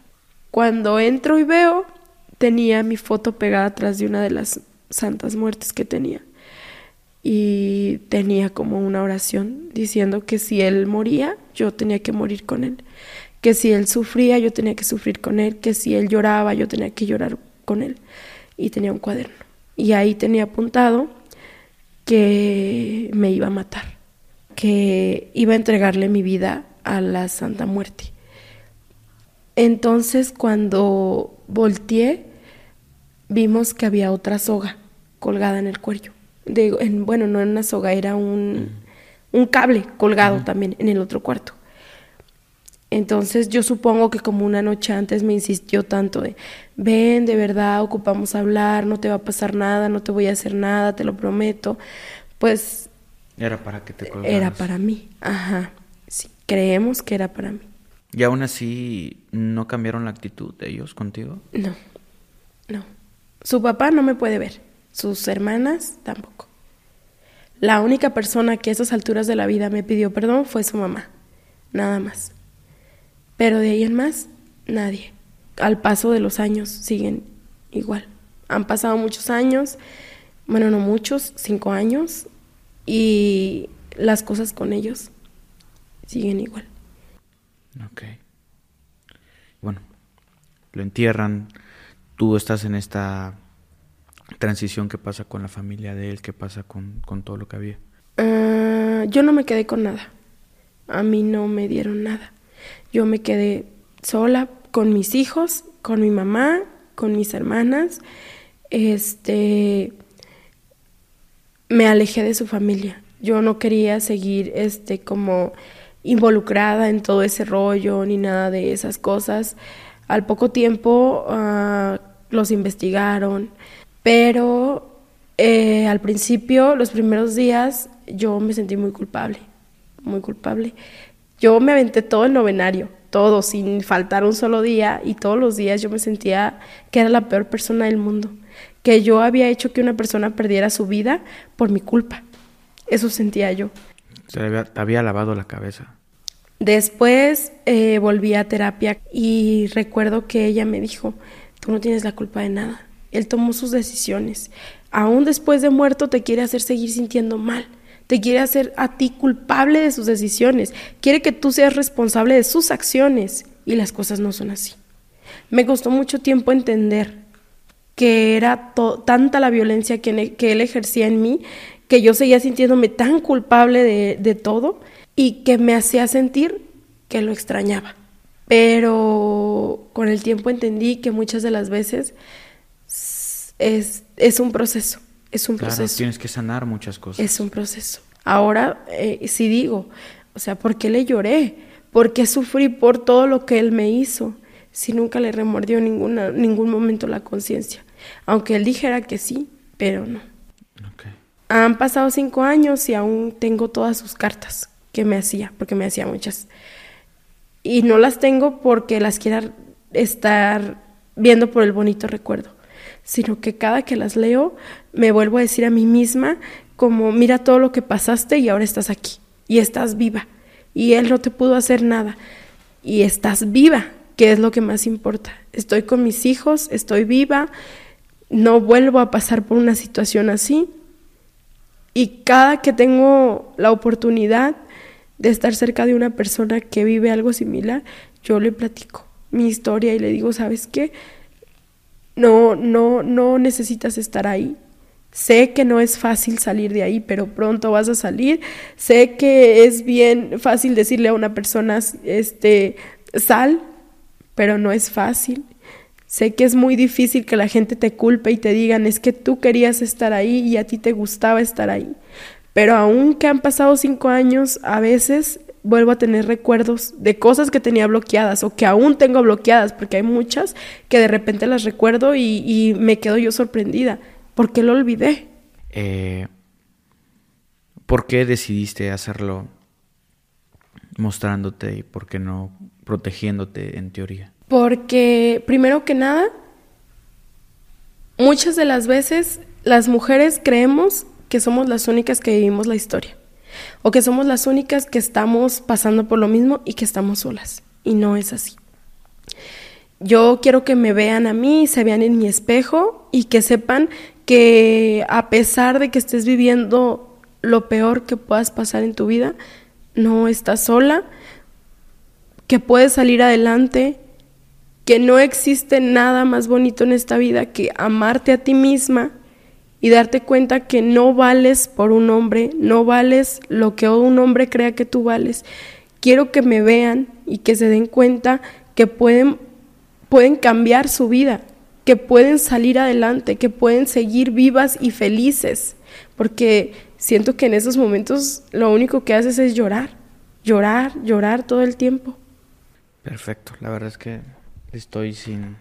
Cuando entro y veo, tenía mi foto pegada atrás de una de las santas muertes que tenía y tenía como una oración diciendo que si él moría, yo tenía que morir con él, que si él sufría, yo tenía que sufrir con él, que si él lloraba, yo tenía que llorar con él. Y tenía un cuaderno. Y ahí tenía apuntado que me iba a matar, que iba a entregarle mi vida a la Santa Muerte. Entonces cuando volteé, vimos que había otra soga colgada en el cuello bueno, no en una soga, era un, un cable colgado también en el otro cuarto. Entonces yo supongo que como una noche antes me insistió tanto de, ven, de verdad, ocupamos hablar, no te va a pasar nada, no te voy a hacer nada, te lo prometo, pues... Era para que te colgaras. Era para mí, ajá. Sí, creemos que era para mí. ¿Y aún así no cambiaron la actitud de ellos contigo? No, no. Su papá no me puede ver. sus hermanas tampoco. La única persona que a esas alturas de la vida me pidió perdón fue su mamá, nada más. Pero de ahí en más, nadie. Al paso de los años siguen igual. Han pasado muchos años, bueno, no muchos, cinco años, y las cosas con ellos siguen igual. Ok. Bueno, lo entierran. Tú estás en esta transición que pasa con la familia de él, qué pasa con, todo lo que había. Ah, yo no me quedé con nada. A mí no me dieron nada. Yo me quedé sola con mis hijos, con mi mamá, con mis hermanas. Este me alejé de su familia. Yo no quería seguir este como involucrada en todo ese rollo ni nada de esas cosas. Al poco tiempo ah, los investigaron, pero eh, al principio, los primeros días, yo me sentí muy culpable, muy culpable. Yo me aventé todo el novenario, todo, sin faltar un solo día, y todos los días yo me sentía que era la peor persona del mundo, que yo había hecho que una persona perdiera su vida por mi culpa. Eso sentía yo. Se había, había lavado la cabeza. Después eh, volví a terapia y recuerdo que ella me dijo, tú no tienes la culpa de nada. Él tomó sus decisiones. Aún después de muerto te quiere hacer seguir sintiendo mal. Te quiere hacer a ti culpable de sus decisiones. Quiere que tú seas responsable de sus acciones. Y las cosas no son así. Me costó mucho tiempo entender que era tanta la violencia que, que, él ejercía en mí, que yo seguía sintiéndome tan culpable de, de todo y que me hacía sentir que lo extrañaba. Pero con el tiempo entendí que muchas de las veces es, es un proceso, es un claro, proceso. Tienes que sanar muchas cosas. Es un proceso. Ahora eh, sí digo, o sea, ¿por qué le lloré? ¿Por qué sufrí por todo lo que él me hizo? Si nunca le remordió ninguna, ningún momento la conciencia. Aunque él dijera que sí, pero no. Han pasado cinco años y aún tengo todas sus cartas que me hacía, porque me hacía muchas. Y no las tengo porque las quiera estar viendo por el bonito recuerdo, sino que cada que las leo me vuelvo a decir a mí misma como mira todo lo que pasaste y ahora estás aquí y estás viva y él no te pudo hacer nada y estás viva, que es lo que más importa. Estoy con mis hijos, estoy viva, no vuelvo a pasar por una situación así y cada que tengo la oportunidad de estar cerca de una persona que vive algo similar, yo le platico mi historia y le digo, ¿sabes qué? No, no, no necesitas estar ahí. Sé que no es fácil salir de ahí, pero pronto vas a salir. Sé que es bien fácil decirle a una persona, este, sal, pero no es fácil. Sé que es muy difícil que la gente te culpe y te digan, es que tú querías estar ahí y a ti te gustaba estar ahí. Pero aunque han pasado cinco años, a veces vuelvo a tener recuerdos de cosas que tenía bloqueadas o que aún tengo bloqueadas, porque hay muchas que de repente las recuerdo y, me quedo yo sorprendida. ¿Por qué lo olvidé? Eh, ¿Por qué decidiste hacerlo mostrándote y por qué no protegiéndote en teoría? Porque, primero que nada, muchas de las veces las mujeres creemos que somos las únicas que vivimos la historia o que somos las únicas que estamos pasando por lo mismo y que estamos solas. Y no es así. Yo quiero que me vean a mí, se vean en mi espejo y que sepan que a pesar de que estés viviendo lo peor que puedas pasar en tu vida, no estás sola, que puedes salir adelante, que no existe nada más bonito en esta vida que amarte a ti misma y darte cuenta que no vales por un hombre, no vales lo que un hombre crea que tú vales. Quiero que me vean y que se den cuenta que pueden, pueden cambiar su vida, que pueden salir adelante, que pueden seguir vivas y felices, porque siento que en esos momentos lo único que haces es llorar, llorar, llorar todo el tiempo. Perfecto, la verdad es que estoy sin,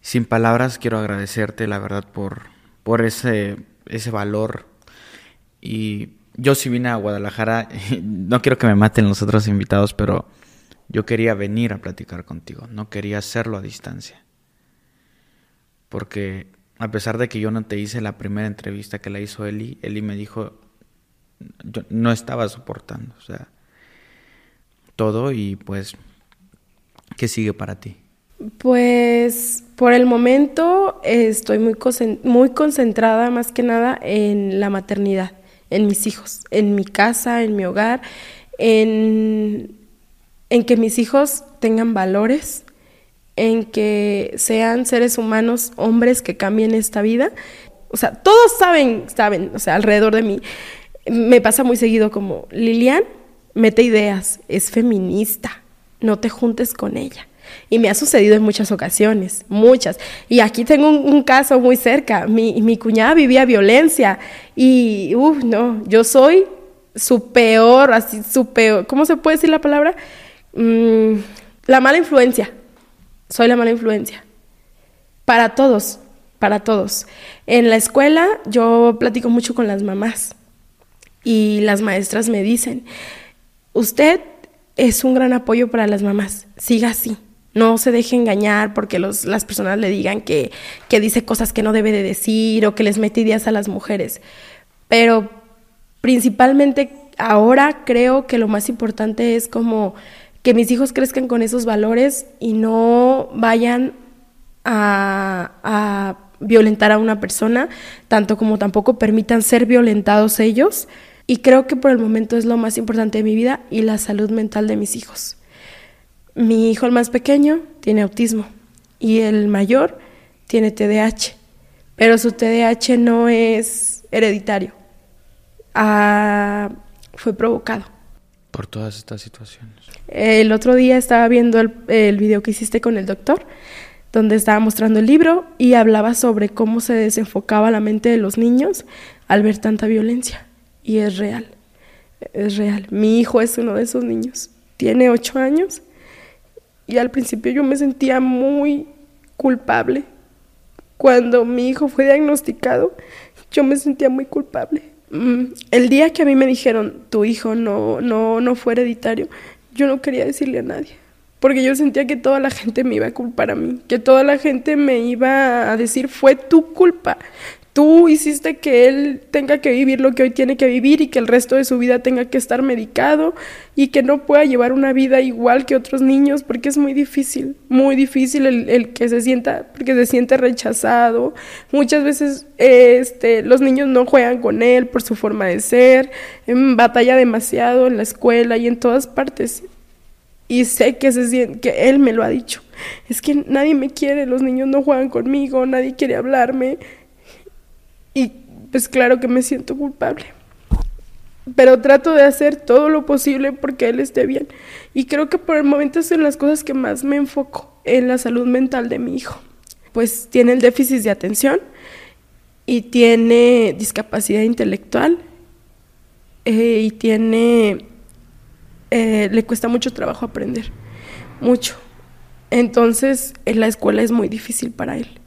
sin palabras, quiero agradecerte la verdad por por ese, ese valor. Y yo sí vine a Guadalajara, no quiero que me maten los otros invitados, pero yo quería venir a platicar contigo, no quería hacerlo a distancia. Porque a pesar de que yo no te hice la primera entrevista que la hizo Eli, Eli me dijo, yo no estaba soportando, o sea, todo y pues, ¿qué sigue para ti? Pues por el momento estoy muy, muy concentrada más que nada en la maternidad, en mis hijos, en mi casa, en mi hogar, en, en que mis hijos tengan valores, en que sean seres humanos, hombres que cambien esta vida. O sea, todos saben, saben, o sea, alrededor de mí. Me pasa muy seguido como, Lilian, mete ideas, es feminista, no te juntes con ella. Y me ha sucedido en muchas ocasiones, muchas. Y aquí tengo un, caso muy cerca. Mi, mi, cuñada vivía violencia y, uff, no, yo soy su peor, así, su peor, ¿cómo se puede decir la palabra? Mm, la mala influencia soy la mala influencia. Para todos, para todos. En la escuela yo platico mucho con las mamás y las maestras me dicen, usted es un gran apoyo para las mamás, siga así. No se deje engañar porque los, las personas le digan que, que dice cosas que no debe de decir o que les mete ideas a las mujeres. Pero principalmente ahora creo que lo más importante es como que mis hijos crezcan con esos valores y no vayan a, violentar a una persona, tanto como tampoco permitan ser violentados ellos. Y creo que por el momento es lo más importante de mi vida y la salud mental de mis hijos. Mi hijo el más pequeño tiene autismo y el mayor tiene TDAH, pero su TDAH no es hereditario, ah, fue provocado. Por todas estas situaciones. El otro día estaba viendo el, el video que hiciste con el doctor, donde estaba mostrando el libro y hablaba sobre cómo se desenfocaba la mente de los niños al ver tanta violencia. Y es real, es real. Mi hijo es uno de esos niños. Tiene ocho años y al principio yo me sentía muy culpable. Cuando mi hijo fue diagnosticado, yo me sentía muy culpable Mm, el día que a mí me dijeron, tu hijo no, no, no fue hereditario, yo no quería decirle a nadie. Porque yo sentía que toda la gente me iba a culpar a mí, que toda la gente me iba a decir, fue tu culpa, tú hiciste que él tenga que vivir lo que hoy tiene que vivir y que el resto de su vida tenga que estar medicado y que no pueda llevar una vida igual que otros niños porque es muy difícil, muy difícil el, que se sienta, porque se siente rechazado. Muchas veces este, los niños no juegan con él por su forma de ser, batalla demasiado en la escuela y en todas partes. Y sé que, se que él me lo ha dicho. Es que nadie me quiere, los niños no juegan conmigo, nadie quiere hablarme pues claro que me siento culpable. Pero trato de hacer todo lo posible porque él esté bien. Y creo que por el momento son las cosas que más me enfoco en la salud mental de mi hijo. Pues tiene el déficit de atención y tiene discapacidad intelectual eh, y tiene eh, le cuesta mucho trabajo aprender, mucho. Entonces, en la escuela es muy difícil para él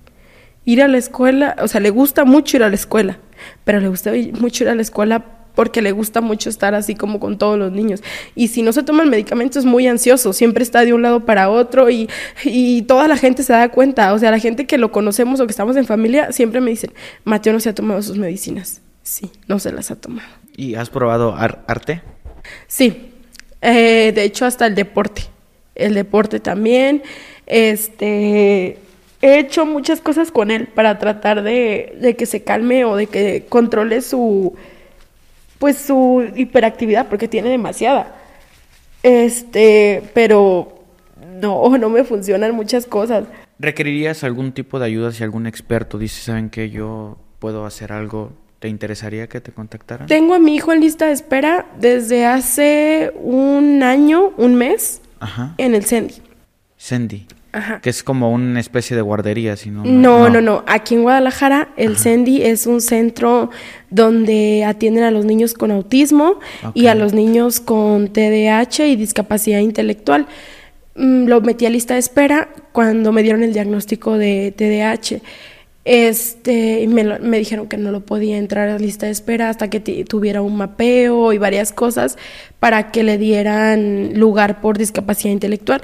ir a la escuela, o sea, le gusta mucho ir a la escuela, pero le gusta mucho ir a la escuela porque le gusta mucho estar así como con todos los niños. Y si no se toma el medicamento es muy ansioso, siempre está de un lado para otro y, y, toda la gente se da cuenta, o sea, la gente que lo conocemos o que estamos en familia siempre me dicen, Mateo no se ha tomado sus medicinas. Sí, no se las ha tomado. ¿Y has probado arte? Sí, eh, de hecho hasta el deporte, el deporte también, este he hecho muchas cosas con él para tratar de, que se calme o de que controle su pues su hiperactividad porque tiene demasiada. Este, pero no, no me funcionan muchas cosas. ¿Requerirías algún tipo de ayuda si algún experto dice, saben que yo puedo hacer algo? ¿Te interesaría que te contactaran? Tengo a mi hijo en lista de espera desde hace un año, un mes, Ajá. en el Sendy. Sendy. Que es como una especie de guardería, si no, no. No, no, Aquí en Guadalajara, el CENDI es un centro donde atienden a los niños con autismo y a los niños con TDAH y discapacidad intelectual. Mm, lo metí a lista de espera cuando me dieron el diagnóstico de TDAH. Este, me, me dijeron que no lo podía entrar a lista de espera hasta que tuviera un mapeo y varias cosas para que le dieran lugar por discapacidad intelectual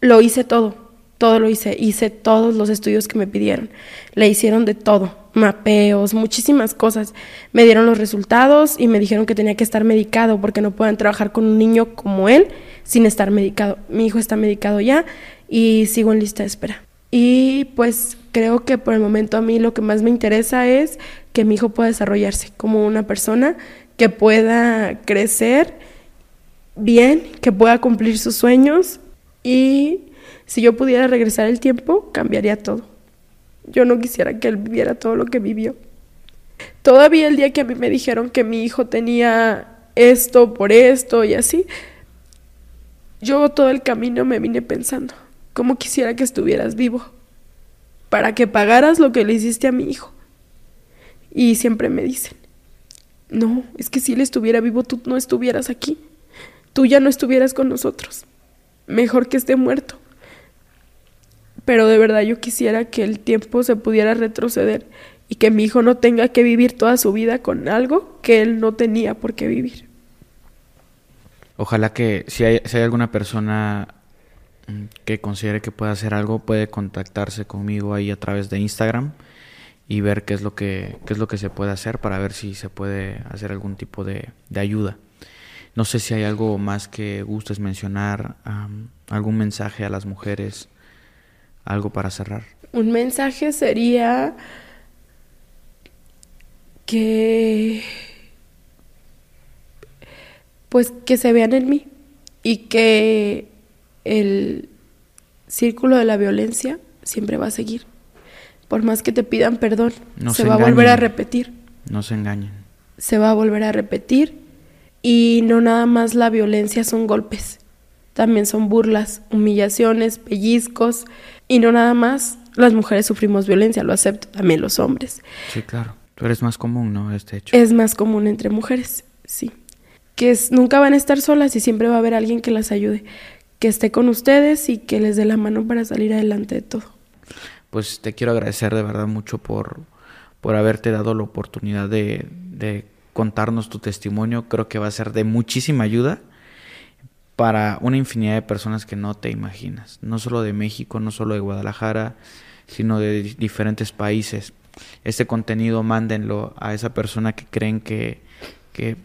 lo hice todo, todo lo hice, hice todos los estudios que me pidieron. Le hicieron de todo, mapeos, muchísimas cosas. Me dieron los resultados y me dijeron que tenía que estar medicado porque no pueden trabajar con un niño como él sin estar medicado. Mi hijo está medicado ya y sigo en lista de espera. Y pues creo que por el momento a mí lo que más me interesa es que mi hijo pueda desarrollarse como una persona que pueda crecer bien, que pueda cumplir sus sueños y si yo pudiera regresar el tiempo, cambiaría todo. Yo no quisiera que él viviera todo lo que vivió. Todavía el día que a mí me dijeron que mi hijo tenía esto por esto y así, yo todo el camino me vine pensando, ¿cómo quisiera que estuvieras vivo? Para que pagaras lo que le hiciste a mi hijo. Y siempre me dicen, no, es que si él estuviera vivo, tú no estuvieras aquí. Tú ya no estuvieras con nosotros. Mejor que esté muerto pero de verdad yo quisiera que el tiempo se pudiera retroceder y que mi hijo no tenga que vivir toda su vida con algo que él no tenía por qué vivir. Ojalá que si hay, si hay alguna persona mm, que considere que puede hacer algo, puede contactarse conmigo ahí a través de Instagram y ver qué es lo que, qué es lo que se puede hacer para ver si se puede hacer algún tipo de, de ayuda. No sé si hay algo más que gustes mencionar, algún mensaje a las mujeres algo para cerrar. Un mensaje sería que pues que se vean en mí y que el círculo de la violencia siempre va a seguir. Por más que te pidan perdón, se, va a volver a repetir. No se engañen. Se va a volver a repetir y no nada más la violencia son golpes, también son burlas, humillaciones, pellizcos, y no nada más las mujeres sufrimos violencia, lo acepto, también los hombres. Sí, claro. Tú eres más común, ¿no? Este hecho. Es más común entre mujeres, sí. Que es, nunca van a estar solas y siempre va a haber alguien que las ayude, que esté con ustedes y que les dé la mano para salir adelante de todo. Pues te quiero agradecer de verdad mucho por, por haberte dado la oportunidad de, de contarnos tu testimonio. Creo que va a ser de muchísima ayuda para una infinidad de personas que no te imaginas, no solo de México, no solo de Guadalajara, sino de diferentes países. Este contenido mándenlo a esa persona que creen que, que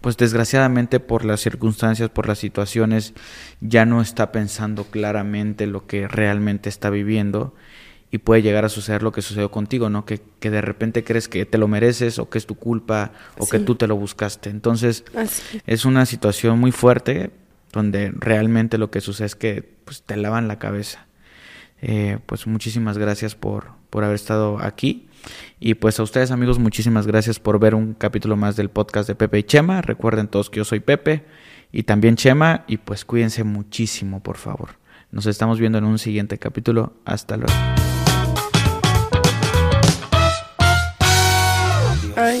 pues desgraciadamente por las circunstancias, por las situaciones, ya no está pensando claramente lo que realmente está viviendo y puede llegar a suceder lo que sucedió contigo, ¿no? Que, que de repente crees que te lo mereces o que es tu culpa o que tú te lo buscaste. Entonces, es una situación muy fuerte, donde realmente lo que sucede es que pues, te lavan la cabeza. Eh, pues muchísimas gracias por, por haber estado aquí. Y pues a ustedes amigos, muchísimas gracias por ver un capítulo más del podcast de Pepe y Chema. Recuerden todos que yo soy Pepe y también Chema. Y pues cuídense muchísimo, por favor. Nos estamos viendo en un siguiente capítulo. Hasta luego.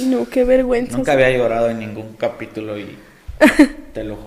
No, qué vergüenza. Nunca había llorado en ningún capítulo y te lo juro.